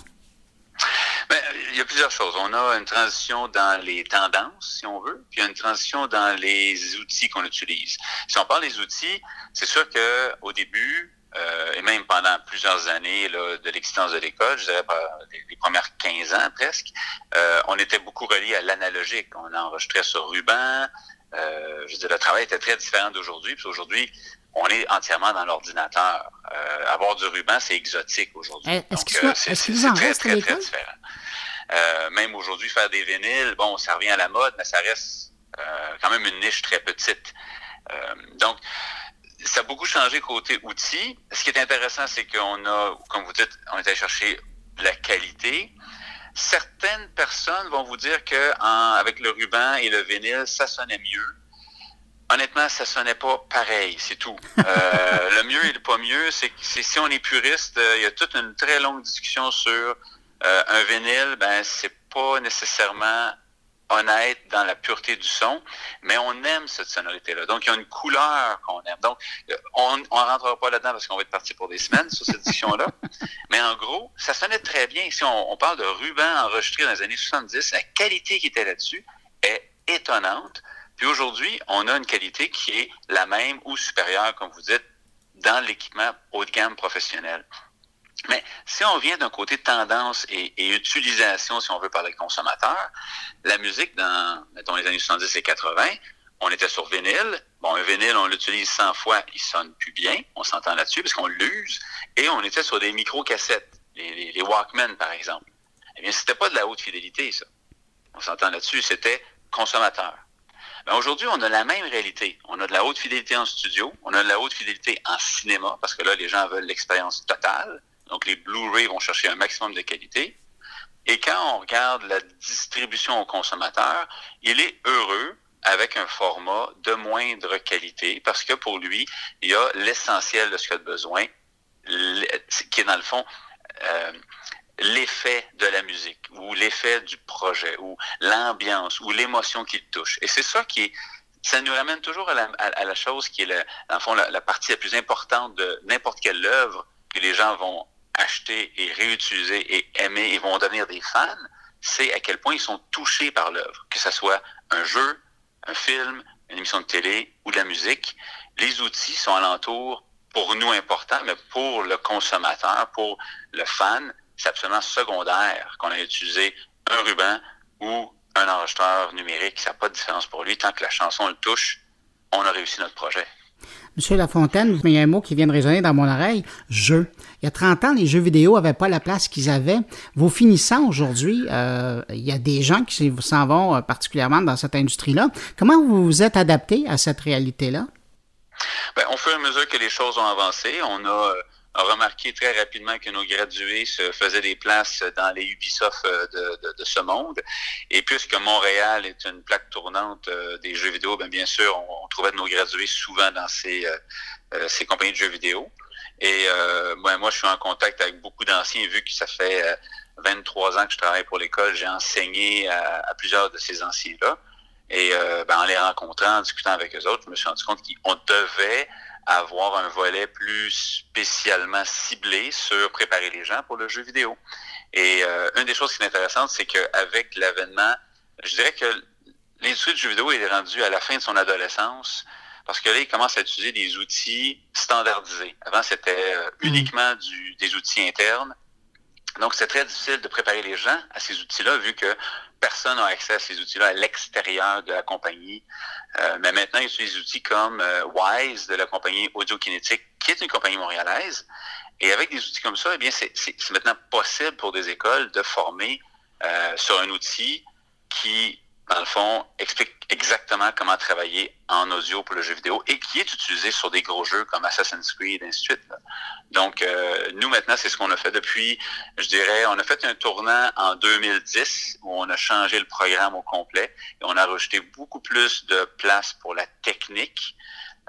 Ben, il y a plusieurs choses. On a une transition dans les tendances, si on veut, puis une transition dans les outils qu'on utilise. Si on parle des outils, c'est sûr qu'au début, euh, et même pendant plusieurs années de l'existence de l'école, je dirais les, premières 15 ans presque, euh, on était beaucoup relié à l'analogique. On enregistrait sur ruban. Euh, je veux dire, le travail était très différent d'aujourd'hui. Puis aujourd'hui, on est entièrement dans l'ordinateur. Euh, avoir du ruban, c'est exotique aujourd'hui. Eh, est-ce que euh, c'est très, très, très différent. Euh, même aujourd'hui, faire des vinyles, bon, ça revient à la mode, mais ça reste quand même une niche très petite. donc, ça a beaucoup changé côté outils. Ce qui est intéressant, c'est qu'on a, comme vous dites, on est allé chercher la qualité. Certaines personnes vont vous dire que avec le ruban et le vinyle, ça sonnait mieux. Honnêtement, ça sonnait pas pareil, c'est tout. Euh, le mieux et le pas mieux, c'est que si on est puriste, euh, il y a toute une très longue discussion sur euh, un vinyle, ben c'est pas nécessairement honnête dans la pureté du son, mais on aime cette sonorité-là. Donc, il y a une couleur qu'on aime. Donc, on ne rentrera pas là-dedans parce qu'on va être parti pour des semaines sur cette discussion-là. mais en gros, ça sonnait très bien. Si on, on parle de ruban enregistré dans les années 70, la qualité qui était là-dessus est étonnante. Puis aujourd'hui, on a une qualité qui est la même ou supérieure, comme vous dites, dans l'équipement haut de gamme professionnel. Mais si on vient d'un côté tendance et, utilisation, si on veut, par les consommateurs, la musique dans, mettons, les années 70 et 80, on était sur vinyle. Bon, un vinyle, on l'utilise 100 fois, il sonne plus bien. On s'entend là-dessus parce qu'on l'use. Et on était sur des micro-cassettes, les, les, Walkman, par exemple. Eh bien, c'était pas de la haute fidélité, ça. On s'entend là-dessus. C'était consommateur. Ben, aujourd'hui, on a la même réalité. On a de la haute fidélité en studio, on a de la haute fidélité en cinéma, parce que là, les gens veulent l'expérience totale. Donc, les Blu-ray vont chercher un maximum de qualité. Et quand on regarde la distribution au consommateur, il est heureux avec un format de moindre qualité, parce que pour lui, il y a l'essentiel de ce qu'il a besoin, qui est dans le fond euh, l'effet de la musique ou l'effet du projet ou l'ambiance ou l'émotion qui le touche. Et c'est ça qui est, ça nous ramène toujours à la, la chose qui est, le, dans fond, la, partie la plus importante de n'importe quelle œuvre que les gens vont acheter et réutiliser et aimer et vont devenir des fans, c'est à quel point ils sont touchés par l'œuvre, que ce soit un jeu, un film, une émission de télé ou de la musique. Les outils sont alentour pour nous importants, mais pour le consommateur, pour le fan, c'est absolument secondaire qu'on ait utilisé un ruban ou un enregistreur numérique. Ça n'a pas de différence pour lui. Tant que la chanson le touche, on a réussi notre projet. Monsieur Lafontaine, il y a un mot qui vient de résonner dans mon oreille, jeu. Il y a 30 ans, les jeux vidéo n'avaient pas la place qu'ils avaient. Vos finissants aujourd'hui, euh, il y a des gens qui s'en vont euh, particulièrement dans cette industrie-là. Comment vous vous êtes adapté à cette réalité-là? Bien, au fur et à mesure que les choses ont avancé, on a euh, a remarqué très rapidement que nos gradués se faisaient des places dans les Ubisoft euh, de, ce monde. Et puisque Montréal est une plaque tournante euh, des jeux vidéo, bien, bien sûr, on, trouvait de nos gradués souvent dans ces, euh, ces compagnies de jeux vidéo. Et moi, je suis en contact avec beaucoup d'anciens, vu que ça fait 23 ans que je travaille pour l'école, j'ai enseigné à, plusieurs de ces anciens-là. Et ben, en les rencontrant, en discutant avec eux autres, je me suis rendu compte qu'on devait avoir un volet plus spécialement ciblé sur préparer les gens pour le jeu vidéo. Et euh, une des choses qui est intéressante, c'est qu'avec l'avènement, je dirais que l'industrie du jeu vidéo est rendue à la fin de son adolescence parce que là, il commence à utiliser des outils standardisés. Avant, c'était euh, mm. uniquement du, des outils internes. Donc, c'est très difficile de préparer les gens à ces outils-là, vu que personne n'a accès à ces outils-là à l'extérieur de la compagnie. Euh, mais maintenant, ils utilisent des outils comme euh, Wise de la compagnie Audiokinétique, qui est une compagnie montréalaise. Et avec des outils comme ça, eh bien, c'est maintenant possible pour des écoles de former sur un outil qui dans le fond, explique exactement comment travailler en audio pour le jeu vidéo et qui est utilisé sur des gros jeux comme Assassin's Creed et ainsi de suite. Donc, euh, nous, maintenant, c'est ce qu'on a fait depuis, je dirais, on a fait un tournant en 2010 où on a changé le programme au complet et on a rajouté beaucoup plus de place pour la technique.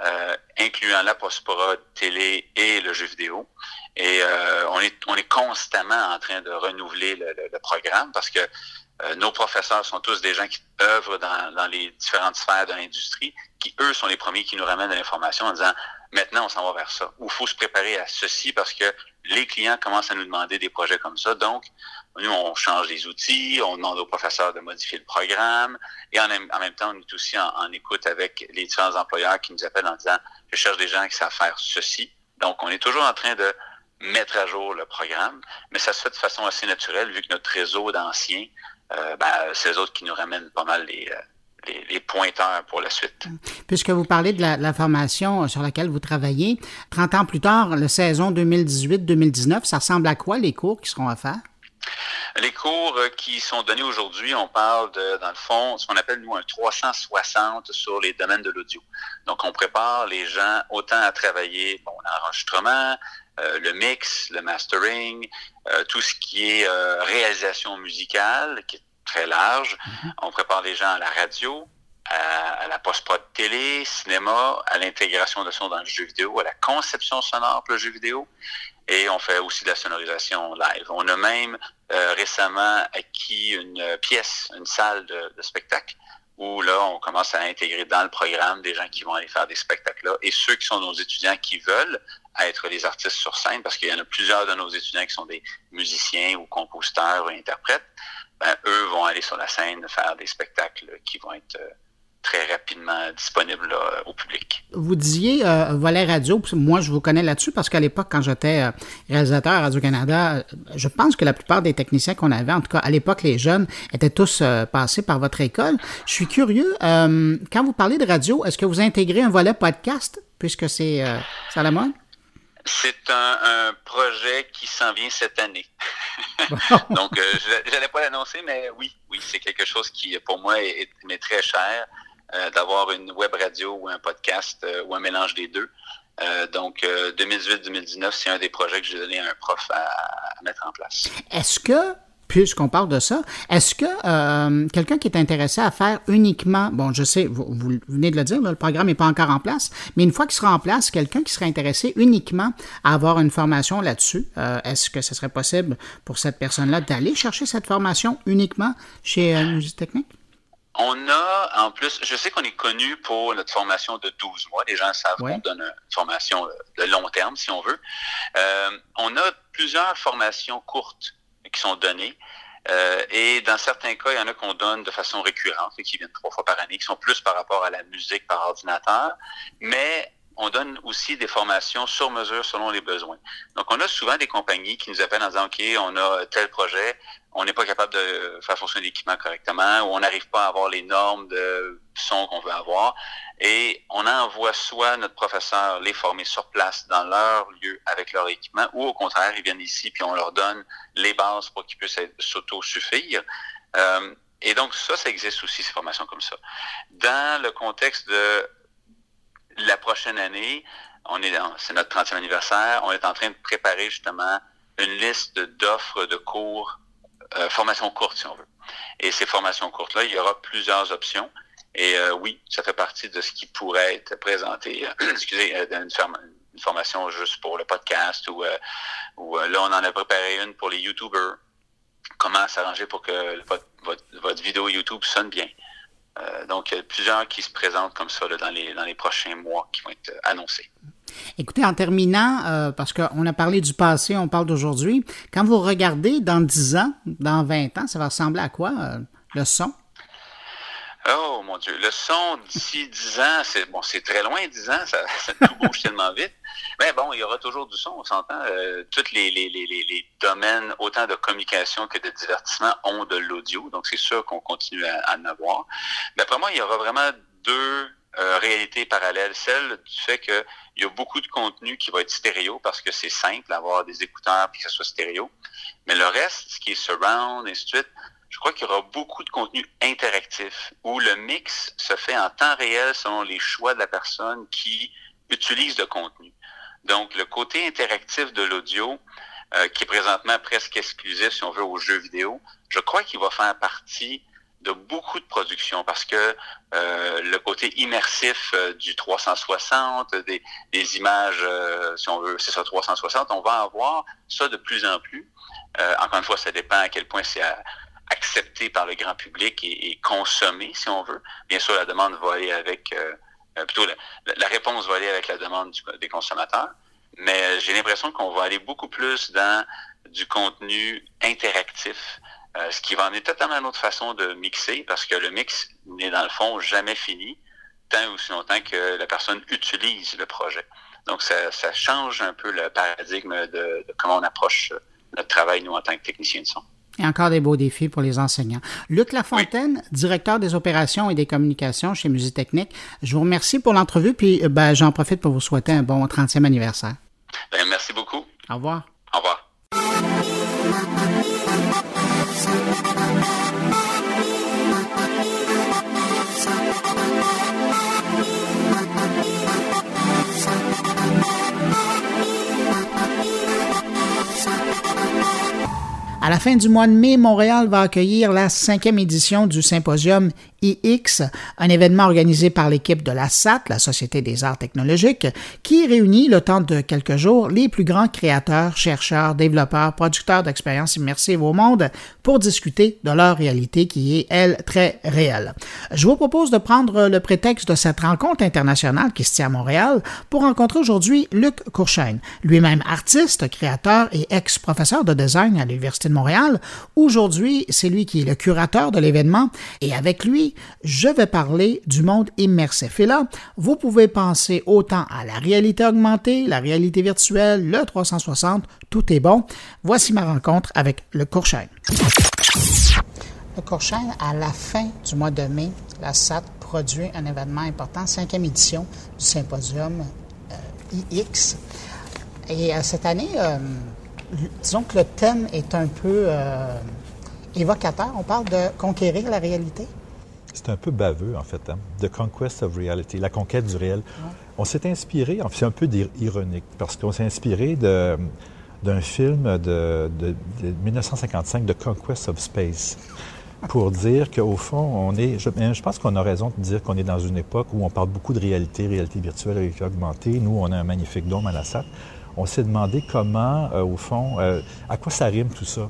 Euh, incluant la post-prod télé et le jeu vidéo. Et euh, on, est, on est constamment en train de renouveler le, le programme parce que euh, nos professeurs sont tous des gens qui œuvrent dans, les différentes sphères de l'industrie, qui, eux, sont les premiers qui nous ramènent de l'information en disant, maintenant, on s'en va vers ça. Ou faut se préparer à ceci parce que les clients commencent à nous demander des projets comme ça. Donc, nous, on change les outils, on demande aux professeurs de modifier le programme, et en, même temps, on est aussi en, écoute avec les différents employeurs qui nous appellent en disant, je cherche des gens qui savent faire ceci. Donc, on est toujours en train de mettre à jour le programme, mais ça se fait de façon assez naturelle vu que notre réseau d'anciens euh, ben, c'est eux autres qui nous ramènent pas mal les, euh, les, pointeurs pour la suite. Puisque vous parlez de la, formation sur laquelle vous travaillez, 30 ans plus tard, la saison 2018-2019, ça ressemble à quoi les cours qui seront offerts? Les cours euh, qui sont donnés aujourd'hui, on parle de, dans le fond, ce qu'on appelle nous un 360 sur les domaines de l'audio. Donc, on prépare les gens autant à travailler bon, l'enregistrement, euh, le mix, le mastering, euh, tout ce qui est euh, réalisation musicale, qui est très large. Mm-hmm. On prépare les gens à la radio, à, la post-prod télé, cinéma, à l'intégration de son dans le jeu vidéo, à la conception sonore pour le jeu vidéo. Et on fait aussi de la sonorisation live. On a même récemment acquis une pièce, une salle de, de spectacle où là, on commence à intégrer dans le programme des gens qui vont aller faire des spectacles-là et ceux qui sont nos étudiants qui veulent être les artistes sur scène, parce qu'il y en a plusieurs de nos étudiants qui sont des musiciens ou compositeurs ou interprètes, ben, eux vont aller sur la scène faire des spectacles qui vont être euh, très rapidement disponibles au public. Vous disiez euh, volet radio, moi je vous connais là-dessus parce qu'à l'époque, quand j'étais euh, réalisateur à Radio-Canada, euh, je pense que la plupart des techniciens qu'on avait, en tout cas à l'époque les jeunes, étaient tous passés par votre école. Je suis curieux, quand vous parlez de radio, est-ce que vous intégrez un volet podcast puisque c'est ça la mode? C'est un, projet qui s'en vient cette année. Donc, je n'allais pas l'annoncer, mais oui, oui, c'est quelque chose qui, pour moi, est, est très cher. Euh, d'avoir une web radio ou un podcast euh, ou un mélange des deux. Euh, donc, 2018-2019, c'est un des projets que j'ai donné à un prof à, mettre en place. Est-ce que puisqu'on parle de ça, est-ce que quelqu'un qui est intéressé à faire uniquement, bon, je sais, vous, venez de le dire, le programme n'est pas encore en place, mais une fois qu'il sera en place, quelqu'un qui serait intéressé uniquement à avoir une formation là-dessus, est-ce que ce serait possible pour cette personne-là d'aller chercher cette formation uniquement chez Musique Technique? On a, en plus, je sais qu'on est connu pour notre formation de 12 mois. Les gens savent qu'on donne une formation euh, de long terme, si on veut. Euh, on a plusieurs formations courtes qui sont données. Euh, et dans certains cas, il y en a qu'on donne de façon récurrente, et qui viennent trois fois par année, qui sont plus par rapport à la musique par ordinateur. Mais on donne aussi des formations sur mesure selon les besoins. Donc, on a souvent des compagnies qui nous appellent en disant, OK, on a tel projet, on n'est pas capable de faire fonctionner l'équipement correctement, ou on n'arrive pas à avoir les normes de son qu'on veut avoir. Et on envoie soit notre professeur les former sur place dans leur lieu avec leur équipement, ou au contraire, ils viennent ici puis on leur donne les bases pour qu'ils puissent s'auto-suffire. Euh, et donc, ça, ça existe aussi, ces formations comme ça. Dans le contexte de la prochaine année, on est c'est notre 30e anniversaire, on est en train de préparer justement une liste d'offres de cours, euh, formations courtes si on veut. Et ces formations courtes-là, il y aura plusieurs options. Et euh, oui, ça fait partie de ce qui pourrait être présenté, excusez, euh, une, une, formation juste pour le podcast ou, ou là, on en a préparé une pour les YouTubers. Comment s'arranger pour que votre, votre vidéo YouTube sonne bien. Euh, donc, il y a plusieurs qui se présentent comme ça dans, les, prochains mois qui vont être annoncés. Écoutez, en terminant, euh, parce qu'on a parlé du passé, on parle d'aujourd'hui, quand vous regardez dans 10 ans, dans 20 ans, ça va ressembler à quoi, euh, le son? Oh mon Dieu, le son d'ici 10 ans, c'est bon, c'est très loin 10 ans, ça, ça bouge tellement vite. Mais bon, il y aura toujours du son, on s'entend. Euh, tous les, les, les, les, domaines, autant de communication que de divertissement, ont de l'audio. Donc, c'est sûr qu'on continue à, en avoir. Mais après moi, il y aura vraiment deux euh, réalités parallèles. Celle du fait qu'il y a beaucoup de contenu qui va être stéréo parce que c'est simple d'avoir des écouteurs puis que ce soit stéréo. Mais le reste, ce qui est surround, et ainsi de suite, je crois qu'il y aura beaucoup de contenu interactif où le mix se fait en temps réel selon les choix de la personne qui utilise le contenu. Donc, le côté interactif de l'audio, euh, qui est présentement presque exclusif, si on veut, aux jeux vidéo, je crois qu'il va faire partie de beaucoup de productions parce que euh, le côté immersif euh, du 360, des, des images, si on veut, c'est ça, 360, on va avoir ça de plus en plus. encore une fois, ça dépend à quel point c'est accepté par le grand public et, consommé, si on veut. Bien sûr, la demande va aller avec, euh, euh, plutôt la, réponse va aller avec la demande des consommateurs. Mais j'ai l'impression qu'on va aller beaucoup plus dans du contenu interactif, euh, ce qui va amener totalement une autre façon de mixer, parce que le mix n'est dans le fond jamais fini, tant ou si longtemps que la personne utilise le projet. Donc, ça, change un peu le paradigme de comment on approche notre travail, nous, en tant que technicien de son. Et encore des beaux défis pour les enseignants. Luc Lafontaine, directeur des opérations et des communications chez Technique, je vous remercie pour l'entrevue, puis euh, ben, j'en profite pour vous souhaiter un bon 30e anniversaire. Ben, merci beaucoup. Au revoir. Au revoir. À la fin du mois de mai, Montréal va accueillir la cinquième édition du symposium IX, un événement organisé par l'équipe de la SAT, la Société des arts technologiques, qui réunit le temps de quelques jours les plus grands créateurs, chercheurs, développeurs, producteurs d'expériences immersives au monde pour discuter de leur réalité qui est, elle, très réelle. Je vous propose de prendre le prétexte de cette rencontre internationale qui se tient à Montréal pour rencontrer aujourd'hui Luc Courchaine, lui-même artiste, créateur et ex-professeur de design à l'Université de Montréal. Aujourd'hui, c'est lui qui est le curateur de l'événement et avec lui, je vais parler du monde immersif. Et là, vous pouvez penser autant à la réalité augmentée, la réalité virtuelle, le 360, tout est bon. Voici ma rencontre avec le Courchaine. Le Courchaine, à la fin du mois de mai, la SAT produit un événement important, cinquième édition du symposium euh, IX. Et euh, cette année, euh, disons que le thème est un peu évocateur. On parle de conquérir la réalité. C'est un peu baveux, en fait, hein? The Conquest of Reality, la conquête du réel. On s'est inspiré, en fait, c'est un peu ironique, parce qu'on s'est inspiré d'un film de, 1955, The Conquest of Space, pour dire qu'au fond, on est. Je, je pense qu'on a raison de dire qu'on est dans une époque où on parle beaucoup de réalité, réalité virtuelle, réalité augmentée. Nous, on a un magnifique dôme à la. On s'est demandé comment, euh, au fond, euh, à quoi ça rime tout ça.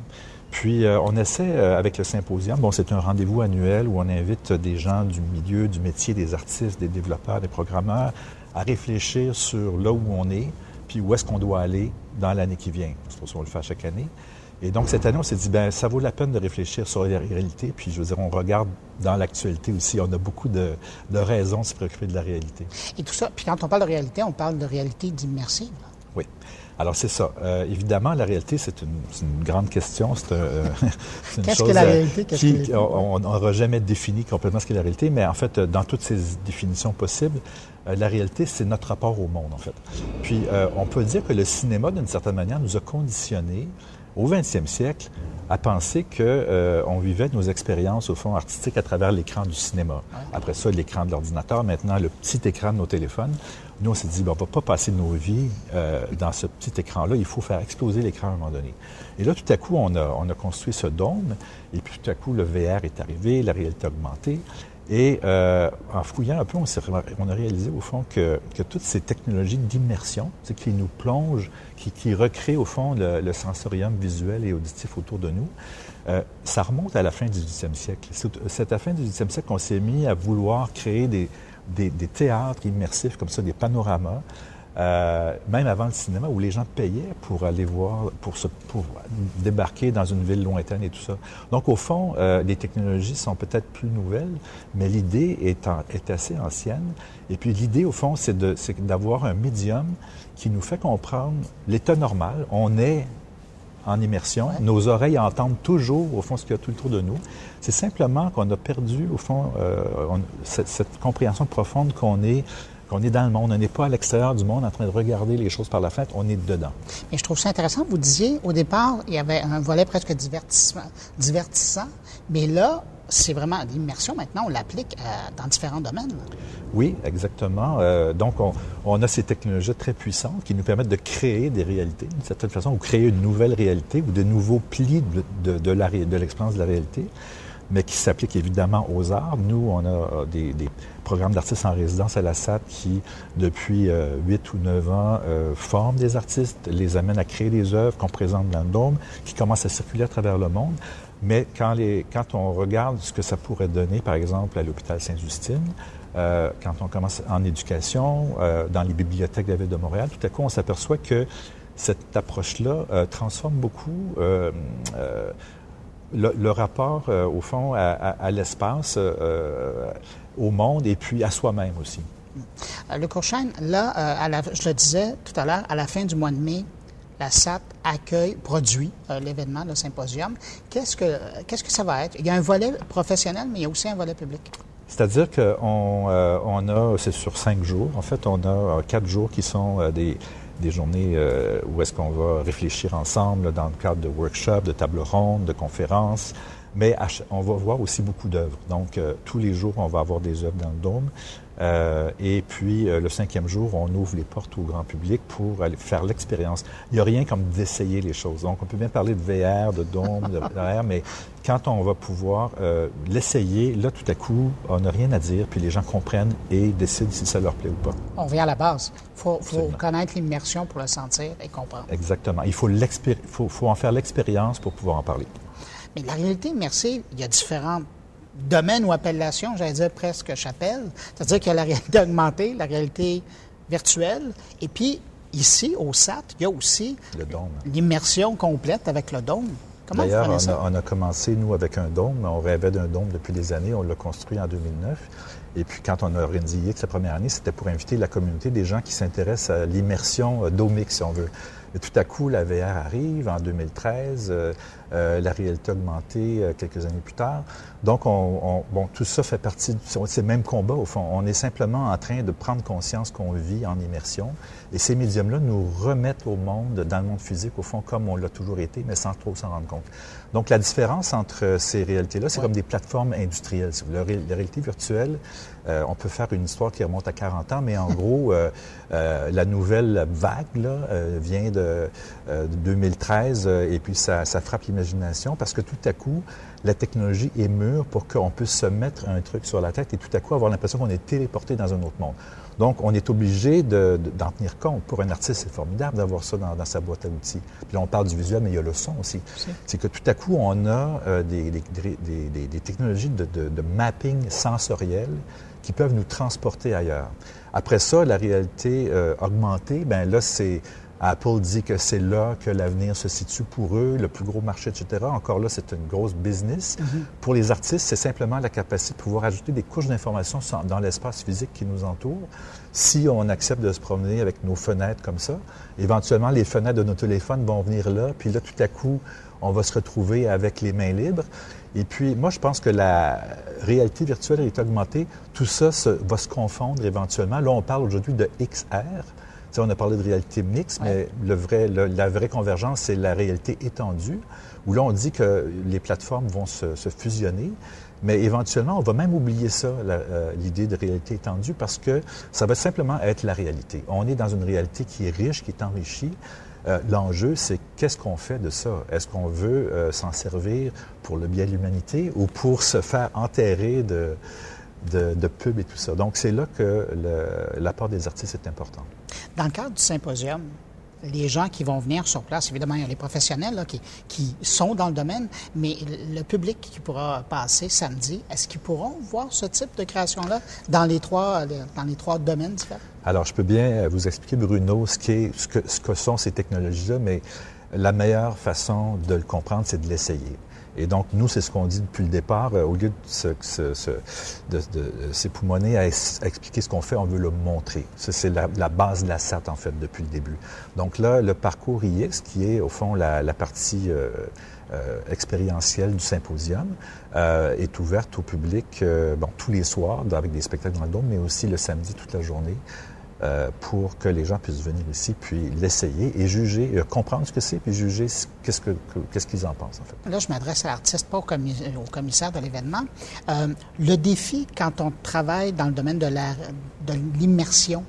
Puis euh, on essaie euh, avec le symposium, bon c'est un rendez-vous annuel où on invite des gens du milieu, du métier, des artistes, des développeurs, des programmeurs à réfléchir sur là où on est, puis où est-ce qu'on doit aller dans l'année qui vient. C'est pour ça qu'on le fait chaque année. Et donc cette année, on s'est dit, ben ça vaut la peine de réfléchir sur la réalité. Puis je veux dire, on regarde dans l'actualité aussi, on a beaucoup de, de raisons de se préoccuper de la réalité. Et tout ça, puis quand on parle de réalité, on parle de réalité d'immersive. Oui. Alors, c'est ça. Euh, évidemment, la réalité, c'est une, une, grande question. C'est euh, une Qu'est-ce que la euh, réalité? Qui, on n'aura jamais défini complètement ce qu'est la réalité, mais en fait, dans toutes ces définitions possibles, la réalité, c'est notre rapport au monde, en fait. Puis, on peut dire que le cinéma, d'une certaine manière, nous a conditionnés au 20e siècle à penser qu'on euh, vivait nos expériences, au fond, artistiques à travers l'écran du cinéma. Après ça, l'écran de l'ordinateur, maintenant le petit écran de nos téléphones. Nous, on s'est dit, on ne va pas passer nos vies euh, dans ce petit écran-là, il faut faire exploser l'écran à un moment donné. Et là, tout à coup, on a, on a construit ce dôme, et puis tout à coup, le VR est arrivé, la réalité augmentée. Et euh, en fouillant un peu, on, on, a réalisé au fond que, que toutes ces technologies d'immersion, qui nous plongent, qui, qui recréent au fond le, sensorium visuel et auditif autour de nous, euh, ça remonte à la fin du 18e siècle. C'est à la fin du 18e siècle qu'on s'est mis à vouloir créer des, des, des, théâtres immersifs comme ça, des panoramas, euh, même avant le cinéma, où les gens payaient pour aller voir, pour se pour débarquer dans une ville lointaine et tout ça. Donc, au fond, euh, les technologies sont peut-être plus nouvelles, mais l'idée est, est assez ancienne. Et puis, l'idée, au fond, c'est d'avoir un médium qui nous fait comprendre l'état normal. On est en immersion. Nos oreilles entendent toujours, au fond, ce qu'il y a tout autour de nous. C'est simplement qu'on a perdu, au fond, euh, cette, cette, compréhension profonde qu'on est qu'on est dans le monde. On n'est pas à l'extérieur du monde en train de regarder les choses par la fenêtre, on est dedans. Et je trouve ça intéressant. Vous disiez, au départ, il y avait un volet presque divertissant, mais là, c'est vraiment l'immersion. Maintenant, on l'applique euh, dans différents domaines. Oui, exactement. Euh, donc, on, a ces technologies très puissantes qui nous permettent de créer des réalités, d'une certaine façon, ou créer une nouvelle réalité ou de nouveaux plis de, de, de l'expérience de la réalité mais qui s'applique évidemment aux arts. Nous, on a euh, des, des programmes d'artistes en résidence à la SAT qui, depuis euh, 8 ou 9 ans, euh, forment des artistes, les amènent à créer des œuvres qu'on présente dans le Dôme, qui commencent à circuler à travers le monde. Mais quand, les, quand on regarde ce que ça pourrait donner, par exemple, à l'hôpital Sainte-Justine, euh, quand on commence en éducation, euh, dans les bibliothèques de la Ville de Montréal, tout à coup, on s'aperçoit que cette approche-là transforme beaucoup le, le, rapport, euh, au fond, à, à, à l'espace, euh, au monde et puis à soi-même aussi. Le Courchaine, là, à la, je le disais tout à l'heure, à la fin du mois de mai, la SAT accueille, produit euh, l'événement, le symposium. Qu'est-ce que, qu'est-ce que ça va être? Il y a un volet professionnel, mais il y a aussi un volet public. C'est-à-dire qu'on euh, on a, c'est sur cinq jours, en fait, on a quatre jours qui sont des, des journées euh, où est-ce qu'on va réfléchir ensemble dans le cadre de workshops, de tables rondes, de conférences. Mais on va voir aussi beaucoup d'œuvres. Donc, euh, tous les jours, on va avoir des œuvres dans le dôme. Euh, et puis, euh, le cinquième jour, on ouvre les portes au grand public pour aller faire l'expérience. Il n'y a rien comme d'essayer les choses. Donc, on peut bien parler de VR, de dôme, de VR, mais quand on va pouvoir euh, l'essayer, là, tout à coup, on n'a rien à dire, puis les gens comprennent et décident si ça leur plaît ou pas. On revient à la base. Il faut, faut connaître l'immersion pour le sentir et comprendre. Exactement. Il faut, faut, faut en faire l'expérience pour pouvoir en parler. Mais la réalité immersive, il y a différentes domaines ou appellations, j'allais dire presque chapelle. C'est-à-dire qu'il y a la réalité augmentée, la réalité virtuelle, et puis ici, au SAT, il y a aussi l'immersion complète avec le dôme. Comment D'ailleurs, on, on, a commencé, nous, avec un dôme. On rêvait d'un dôme depuis des années. On l'a construit en 2009. Et puis, quand on a organisé sa première année, c'était pour inviter la communauté des gens qui s'intéressent à l'immersion euh, domique, si on veut. Et tout à coup, la VR arrive en 2013, euh, euh, la réalité augmentée euh, quelques années plus tard. Donc, on, on, bon, tout ça fait partie de ces mêmes combats, au fond. On est simplement en train de prendre conscience qu'on vit en immersion. Et ces médiums-là nous remettent au monde, dans le monde physique, au fond, comme on l'a toujours été, mais sans trop s'en rendre compte. Donc, la différence entre ces réalités-là, c'est ouais. comme des plateformes industrielles. La, la réalité virtuelle, euh, on peut faire une histoire qui remonte à 40 ans, mais en gros, euh, euh, la nouvelle vague là, euh, vient de, de 2013 et puis ça, ça frappe parce que tout à coup, la technologie est mûre pour qu'on puisse se mettre un truc sur la tête et tout à coup avoir l'impression qu'on est téléporté dans un autre monde. Donc, on est obligé d'en de, de, tenir compte. Pour un artiste, c'est formidable d'avoir ça dans, dans, sa boîte à outils. Puis là, on parle du visuel, mais il y a le son aussi. C'est que tout à coup, on a euh, des, des, des, des, technologies de, de mapping sensoriel qui peuvent nous transporter ailleurs. Après ça, la réalité euh, augmentée, ben là, c'est Apple dit que c'est là que l'avenir se situe pour eux, le plus gros marché, etc. Encore là, c'est une grosse business. Mm -hmm. Pour les artistes, c'est simplement la capacité de pouvoir ajouter des couches d'informations dans l'espace physique qui nous entoure. Si on accepte de se promener avec nos fenêtres comme ça, éventuellement, les fenêtres de nos téléphones vont venir là, puis là, tout à coup, on va se retrouver avec les mains libres. Et puis, moi, je pense que la réalité virtuelle est augmentée. Tout ça se, va se confondre éventuellement. Là, on parle aujourd'hui de XR. On a parlé de réalité mixte, ouais. mais le vrai, le, la vraie convergence, c'est la réalité étendue, où là, on dit que les plateformes vont se, se fusionner. Mais éventuellement, on va même oublier ça, euh, l'idée de réalité étendue, parce que ça va simplement être la réalité. On est dans une réalité qui est riche, qui est enrichie. Euh, L'enjeu, c'est qu'est-ce qu'on fait de ça? Est-ce qu'on veut euh, s'en servir pour le bien de l'humanité ou pour se faire enterrer de, de, de pub et tout ça? Donc, c'est là que l'apport des artistes est important. Dans le cadre du symposium, les gens qui vont venir sur place, évidemment, il y a les professionnels qui, qui, sont dans le domaine, mais le public qui pourra passer samedi, est-ce qu'ils pourront voir ce type de création-là dans les trois, dans les trois domaines différents? Alors, je peux bien vous expliquer, Bruno, ce, que, ce que sont ces technologies-là, mais la meilleure façon de le comprendre, c'est de l'essayer. Et donc, nous, c'est ce qu'on dit depuis le départ. Euh, au lieu de, s'époumoner à, expliquer ce qu'on fait, on veut le montrer. c'est la, base de la SAT, en fait, depuis le début. Donc là, le parcours IX, qui est, au fond, la, partie euh, euh, expérientielle du symposium, est ouverte au public bon, tous les soirs, avec des spectacles dans le dôme, mais aussi le samedi toute la journée. Euh, pour que les gens puissent venir ici, puis l'essayer et juger, euh, comprendre ce que c'est, puis juger qu'est-ce qu'ils en pensent, en fait. Là, je m'adresse à l'artiste, pas au, commissaire de l'événement. Euh, le défi, quand on travaille dans le domaine de l'immersion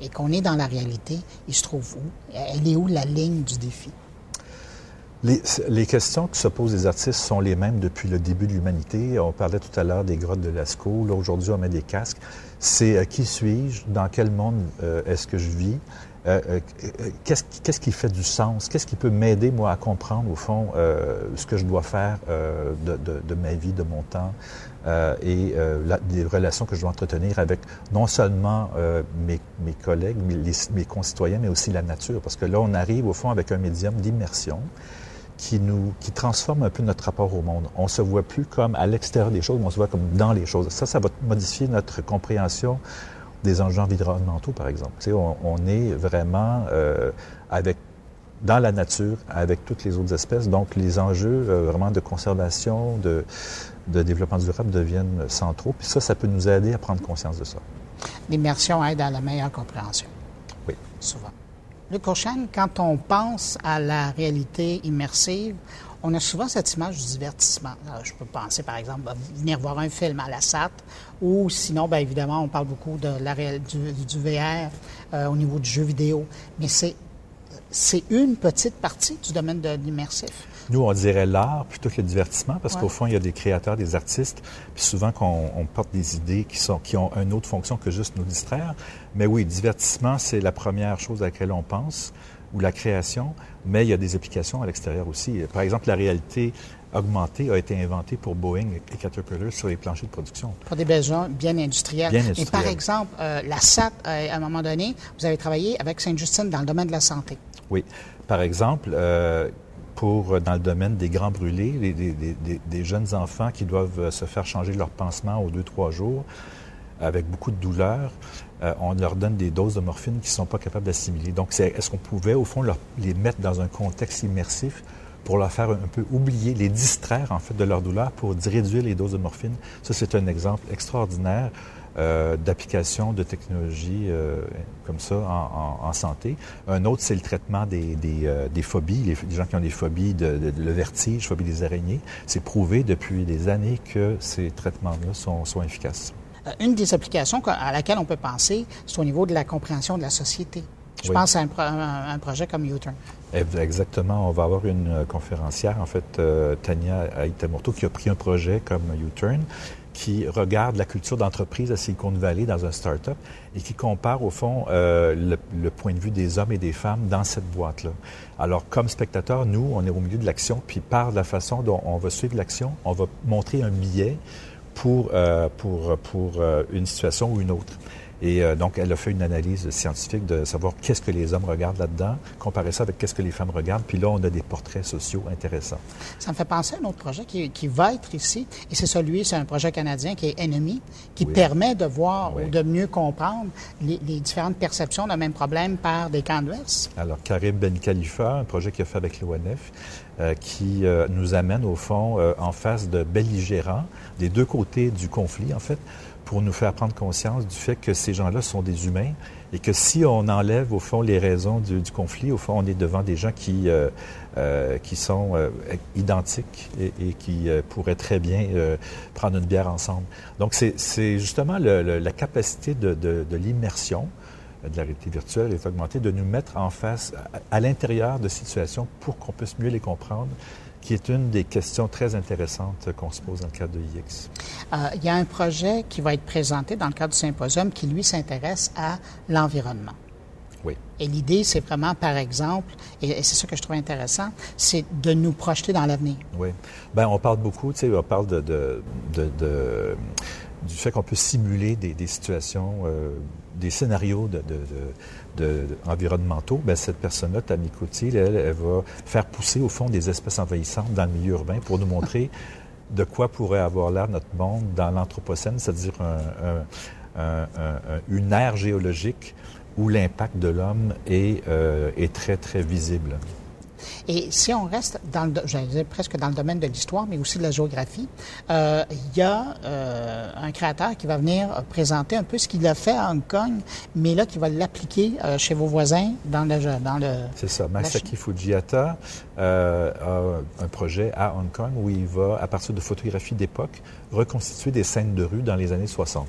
et qu'on est dans la réalité, il se trouve où? Elle est où la ligne du défi? Les, les, questions qui se posent les artistes sont les mêmes depuis le début de l'humanité. On parlait tout à l'heure des grottes de Lascaux. Là, aujourd'hui, on met des casques. C'est euh, qui suis-je? Dans quel monde euh, est-ce que je vis? Euh, qu'est-ce, qu'est-ce qui fait du sens? Qu'est-ce qui peut m'aider, moi, à comprendre, au fond, ce que je dois faire de, de, de, ma vie, de mon temps? Et la, des relations que je dois entretenir avec non seulement mes, mes, collègues, mes, mes concitoyens, mais aussi la nature. Parce que là, on arrive, au fond, avec un médium d'immersion qui nous qui transforme un peu notre rapport au monde. On se voit plus comme à l'extérieur des choses, mais on se voit comme dans les choses. Ça, ça va modifier notre compréhension des enjeux environnementaux, par exemple. Tu sais, on, on, est vraiment euh, avec dans la nature avec toutes les autres espèces. Donc, les enjeux euh, vraiment de conservation, de, de développement durable deviennent centraux. Puis ça, ça peut nous aider à prendre conscience de ça. L'immersion aide à la meilleure compréhension. Oui. Souvent. Le Cochin, quand on pense à la réalité immersive, on a souvent cette image du divertissement. je peux penser, par exemple, à venir voir un film à la SAT, ou sinon, bien évidemment, on parle beaucoup de la, du, du VR euh, au niveau du jeu vidéo. Mais c'est une petite partie du domaine de l'immersif. Nous, on dirait l'art plutôt que le divertissement, parce qu'au fond, il y a des créateurs, des artistes, puis souvent qu'on on porte des idées qui, sont, qui ont une autre fonction que juste nous distraire. Mais oui, divertissement, c'est la première chose à laquelle on pense, ou la création, mais il y a des applications à l'extérieur aussi. Par exemple, la réalité augmentée a été inventée pour Boeing et Caterpillar sur les planchers de production. Pour des besoins bien industriels. Bien industriels. Et par exemple, euh, la SAT, euh, à un moment donné, vous avez travaillé avec Sainte-Justine dans le domaine de la santé. Oui. Par exemple, euh, euh, dans le domaine des grands brûlés, des, jeunes enfants qui doivent euh, se faire changer leur pansement aux deux, trois jours avec beaucoup de douleur. Euh, on leur donne des doses de morphine qu'ils ne sont pas capables d'assimiler. Donc, est-ce qu'on pouvait, au fond, les mettre dans un contexte immersif pour leur faire un peu oublier, les distraire, en fait, de leur douleur pour réduire les doses de morphine? Ça, c'est un exemple extraordinaire euh, d'application de technologies euh, comme ça en, santé. Un autre, c'est le traitement des, euh, phobies, les, gens qui ont des phobies de, le vertige, phobie des araignées. C'est prouvé depuis des années que ces traitements-là sont, efficaces. Une des applications à laquelle on peut penser, c'est au niveau de la compréhension de la société. Je pense à un, projet comme U-Turn. Exactement. On va avoir une conférencière, en fait, Tania Aitamorto, qui a pris un projet comme U-Turn qui regarde la culture d'entreprise à Silicon Valley dans un start-up et qui compare au fond euh, le, point de vue des hommes et des femmes dans cette boîte-là. Alors, comme spectateur, nous, on est au milieu de l'action, puis par la façon dont on va suivre l'action, on va montrer un billet pour, euh, pour, pour euh, une situation ou une autre. Et euh, donc, elle a fait une analyse scientifique de savoir qu'est-ce que les hommes regardent là-dedans, comparer ça avec qu'est-ce que les femmes regardent. Puis là, on a des portraits sociaux intéressants. Ça me fait penser à un autre projet qui, qui va être ici. Et c'est celui, c'est un projet canadien qui est Enemy, qui permet de voir ou de mieux comprendre les, les, différentes perceptions d'un même problème par des camps Alors, Karim Ben Khalifa, un projet qu'il a fait avec l'ONF, euh, qui euh, nous amène au fond en face de belligérants des deux côtés du conflit, en fait, pour nous faire prendre conscience du fait que ces gens-là sont des humains et que si on enlève au fond les raisons du, conflit, au fond on est devant des gens qui, euh, euh, qui sont euh, identiques et, qui pourraient très bien prendre une bière ensemble. Donc c'est justement la capacité de, de, de l'immersion de la réalité virtuelle et augmentée, de nous mettre en face, à l'intérieur de situations pour qu'on puisse mieux les comprendre qui est une des questions très intéressantes qu'on se pose dans le cadre de IX. Euh, il y a un projet qui va être présenté dans le cadre du symposium qui, lui, s'intéresse à l'environnement. Oui. Et l'idée, c'est vraiment, par exemple, et, c'est ça que je trouve intéressant, c'est de nous projeter dans l'avenir. Oui. Ben, on parle beaucoup, tu sais, on parle de, de, de, du fait qu'on peut simuler des, des situations, euh, des scénarios de, de, environnementaux. Ben, cette personne-là, Tammy Coutier, elle, elle, va faire pousser, au fond, des espèces envahissantes dans le milieu urbain pour nous montrer de quoi pourrait avoir l'air notre monde dans l'Anthropocène, c'est-à-dire un, un, une ère géologique où l'impact de l'homme est, euh, est très, très visible. Et si on reste dans le, j'allais dire presque dans le domaine de l'histoire, mais aussi de la géographie, euh, il y a euh, un créateur qui va venir présenter un peu ce qu'il a fait à Hong Kong, mais là qui va l'appliquer euh, chez vos voisins dans le dans le. C'est ça. Masaki Fujiyata euh, a un projet à Hong Kong où il va, à partir de photographies d'époque, reconstituer des scènes de rue dans les années 60.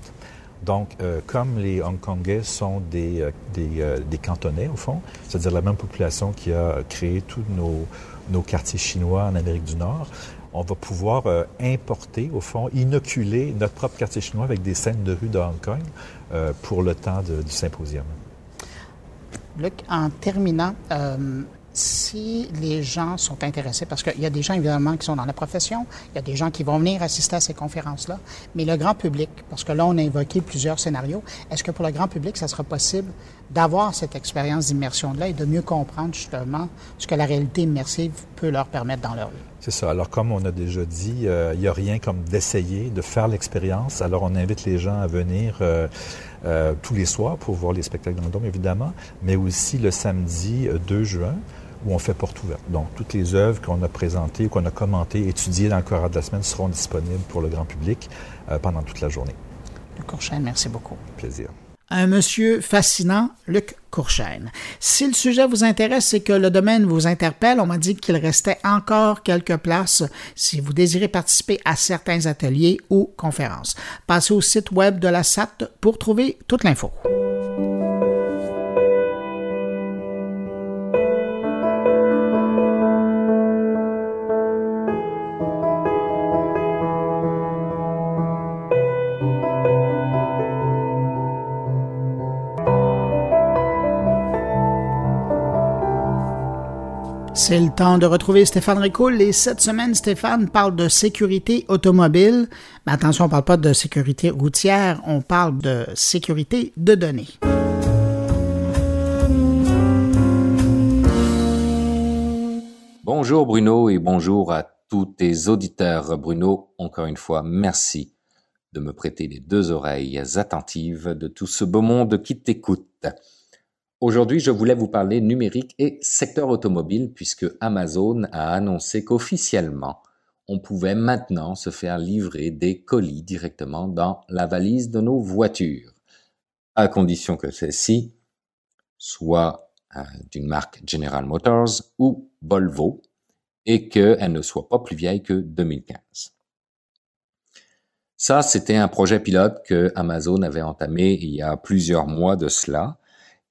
Donc, euh, comme les Hongkongais sont des, euh, des, euh, des, cantonais, au fond, c'est-à-dire la même population qui a créé tous nos, nos, quartiers chinois en Amérique du Nord, on va pouvoir importer, au fond, inoculer notre propre quartier chinois avec des scènes de rue de Hong Kong pour le temps de, du symposium. Luc, en terminant, si les gens sont intéressés, parce qu'il y a des gens évidemment qui sont dans la profession, il y a des gens qui vont venir assister à ces conférences-là, mais le grand public, parce que là on a évoqué plusieurs scénarios, est-ce que pour le grand public, ça sera possible d'avoir cette expérience d'immersion-là et de mieux comprendre justement ce que la réalité immersive peut leur permettre dans leur vie? C'est ça. Alors comme on a déjà dit, euh, il n'y a rien comme d'essayer, de faire l'expérience. Alors on invite les gens à venir. Euh, euh, tous les soirs pour voir les spectacles dans le Dôme, évidemment, mais aussi le samedi 2 juin où on fait porte ouverte. Donc, toutes les œuvres qu'on a présentées, qu'on a commentées, étudiées dans le courant de la semaine seront disponibles pour le grand public euh, pendant toute la journée. Luc Courchaine, merci beaucoup. Plaisir. Un monsieur fascinant, Luc Courchaine. Si le sujet vous intéresse et que le domaine vous interpelle, on m'a dit qu'il restait encore quelques places si vous désirez participer à certains ateliers ou conférences. Passez au site web de la SAT pour trouver toute l'info. C'est le temps de retrouver Stéphane Ricoul. Et cette semaine, Stéphane parle de sécurité automobile. Mais attention, on ne parle pas de sécurité routière, on parle de sécurité de données. Bonjour Bruno et bonjour à tous tes auditeurs. Bruno, encore une fois, merci de me prêter les deux oreilles attentives de tout ce beau monde qui t'écoute. Aujourd'hui, je voulais vous parler numérique et secteur automobile puisque Amazon a annoncé qu'officiellement, on pouvait maintenant se faire livrer des colis directement dans la valise de nos voitures, à condition que celle-ci soit euh, d'une marque General Motors ou Volvo et qu'elle ne soit pas plus vieille que 2015. Ça, c'était un projet pilote que Amazon avait entamé il y a plusieurs mois de cela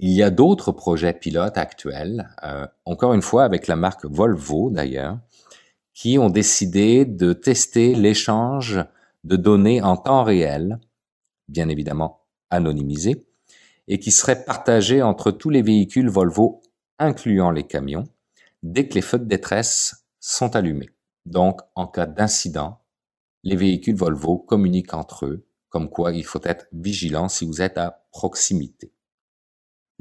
il y a d'autres projets pilotes actuels, euh, encore une fois avec la marque Volvo d'ailleurs, qui ont décidé de tester l'échange de données en temps réel, bien évidemment anonymisées, et qui seraient partagées entre tous les véhicules Volvo, incluant les camions, dès que les feux de détresse sont allumés. Donc, en cas d'incident, les véhicules Volvo communiquent entre eux, comme quoi il faut être vigilant si vous êtes à proximité.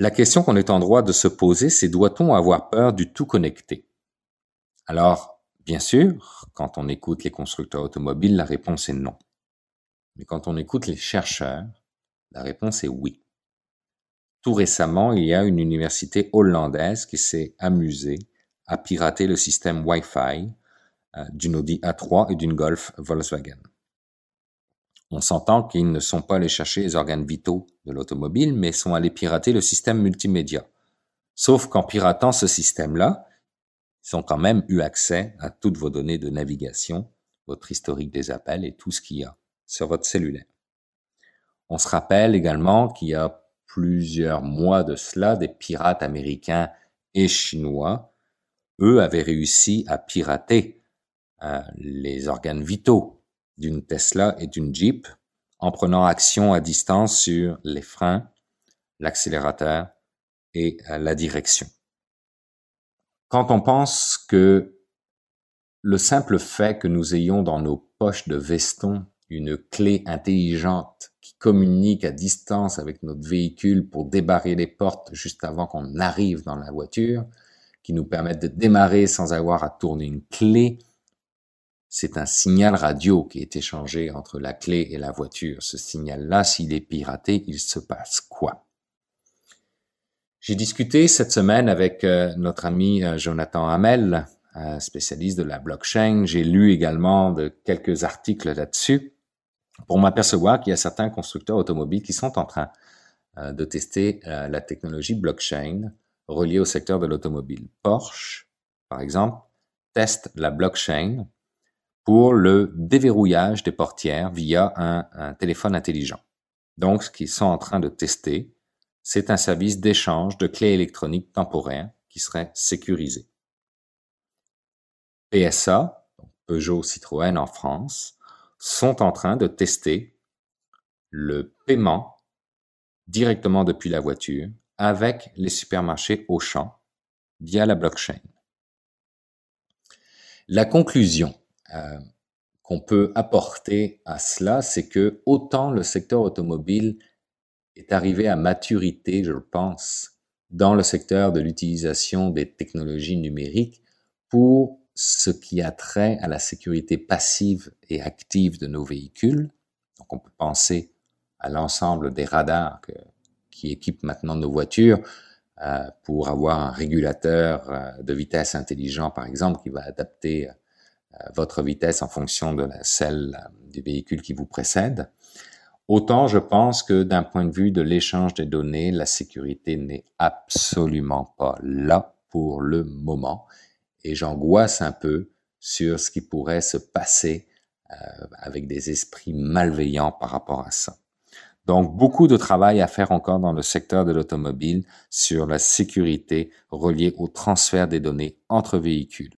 La question qu'on est en droit de se poser, c'est doit-on avoir peur du tout connecté? Alors, bien sûr, quand on écoute les constructeurs automobiles, la réponse est non. Mais quand on écoute les chercheurs, la réponse est oui. Tout récemment, il y a une université hollandaise qui s'est amusée à pirater le système Wi-Fi euh, d'une Audi A3 et d'une Golf Volkswagen. On s'entend qu'ils ne sont pas allés chercher les organes vitaux de l'automobile, mais sont allés pirater le système multimédia. Sauf qu'en piratant ce système-là, ils ont quand même eu accès à toutes vos données de navigation, votre historique des appels et tout ce qu'il y a sur votre cellulaire. On se rappelle également qu'il y a plusieurs mois de cela, des pirates américains et chinois, eux avaient réussi à pirater euh, les organes vitaux d'une Tesla et d'une Jeep en prenant action à distance sur les freins, l'accélérateur et la direction. Quand on pense que le simple fait que nous ayons dans nos poches de veston une clé intelligente qui communique à distance avec notre véhicule pour débarrer les portes juste avant qu'on arrive dans la voiture, qui nous permettent de démarrer sans avoir à tourner une clé, c'est un signal radio qui est échangé entre la clé et la voiture. Ce signal-là, s'il est piraté, il se passe quoi? J'ai discuté cette semaine avec euh, notre ami euh, Jonathan Hamel, spécialiste de la blockchain. J'ai lu également de quelques articles là-dessus pour m'apercevoir qu'il y a certains constructeurs automobiles qui sont en train euh, de tester la technologie blockchain reliée au secteur de l'automobile. Porsche, par exemple, teste la blockchain pour le déverrouillage des portières via un, téléphone intelligent. Donc, ce qu'ils sont en train de tester, c'est un service d'échange de clés électroniques temporaires qui serait sécurisé. PSA, Peugeot Citroën en France, sont en train de tester le paiement directement depuis la voiture avec les supermarchés Auchan via la blockchain. La conclusion euh, qu'on peut apporter à cela, c'est que autant le secteur automobile est arrivé à maturité, je pense, dans le secteur de l'utilisation des technologies numériques pour ce qui a trait à la sécurité passive et active de nos véhicules. Donc on peut penser à l'ensemble des radars qui équipent maintenant nos voitures euh, pour avoir un régulateur euh, de vitesse intelligent, par exemple, qui va adapter votre vitesse en fonction de celle euh, du véhicule qui vous précède. Autant je pense que d'un point de vue de l'échange des données, la sécurité n'est absolument pas là pour le moment et j'angoisse un peu sur ce qui pourrait se passer euh, avec des esprits malveillants par rapport à ça. Donc beaucoup de travail à faire encore dans le secteur de l'automobile sur la sécurité reliée au transfert des données entre véhicules.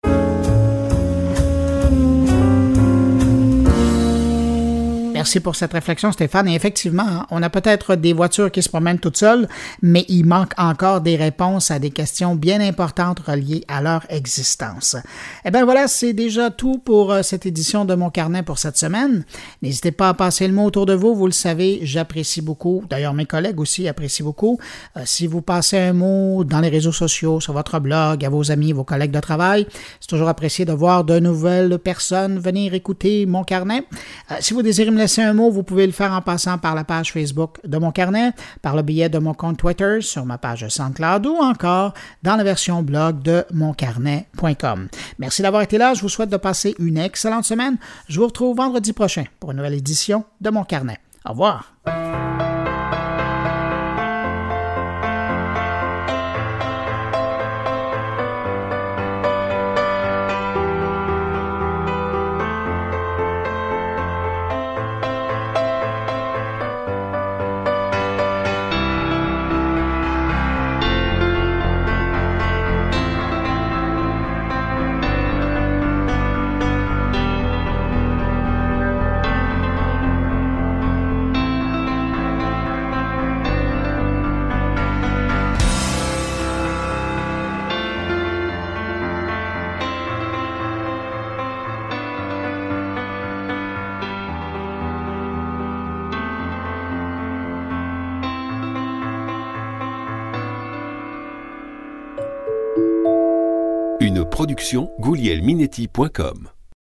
Merci pour cette réflexion, Stéphane. Et effectivement, hein, on a peut-être des voitures qui se promènent toutes seules, mais il manque encore des réponses à des questions bien importantes reliées à leur existence. Eh bien voilà, c'est déjà tout pour euh, cette édition de mon carnet pour cette semaine. N'hésitez pas à passer le mot autour de vous. Vous le savez, j'apprécie beaucoup. D'ailleurs, mes collègues aussi apprécient beaucoup. Euh, si vous passez un mot dans les réseaux sociaux, sur votre blog, à vos amis, vos collègues de travail, c'est toujours apprécié de voir de nouvelles personnes venir écouter mon carnet. Euh, si vous désirez me laisser un mot, vous pouvez le faire en passant par la page Facebook de mon carnet, par le billet de mon compte Twitter sur ma page SoundCloud ou encore dans la version blog de moncarnet.com. Merci d'avoir été là. Je vous souhaite de passer une excellente semaine. Je vous retrouve vendredi prochain pour une nouvelle édition de mon carnet. Au revoir. goulielminetti.com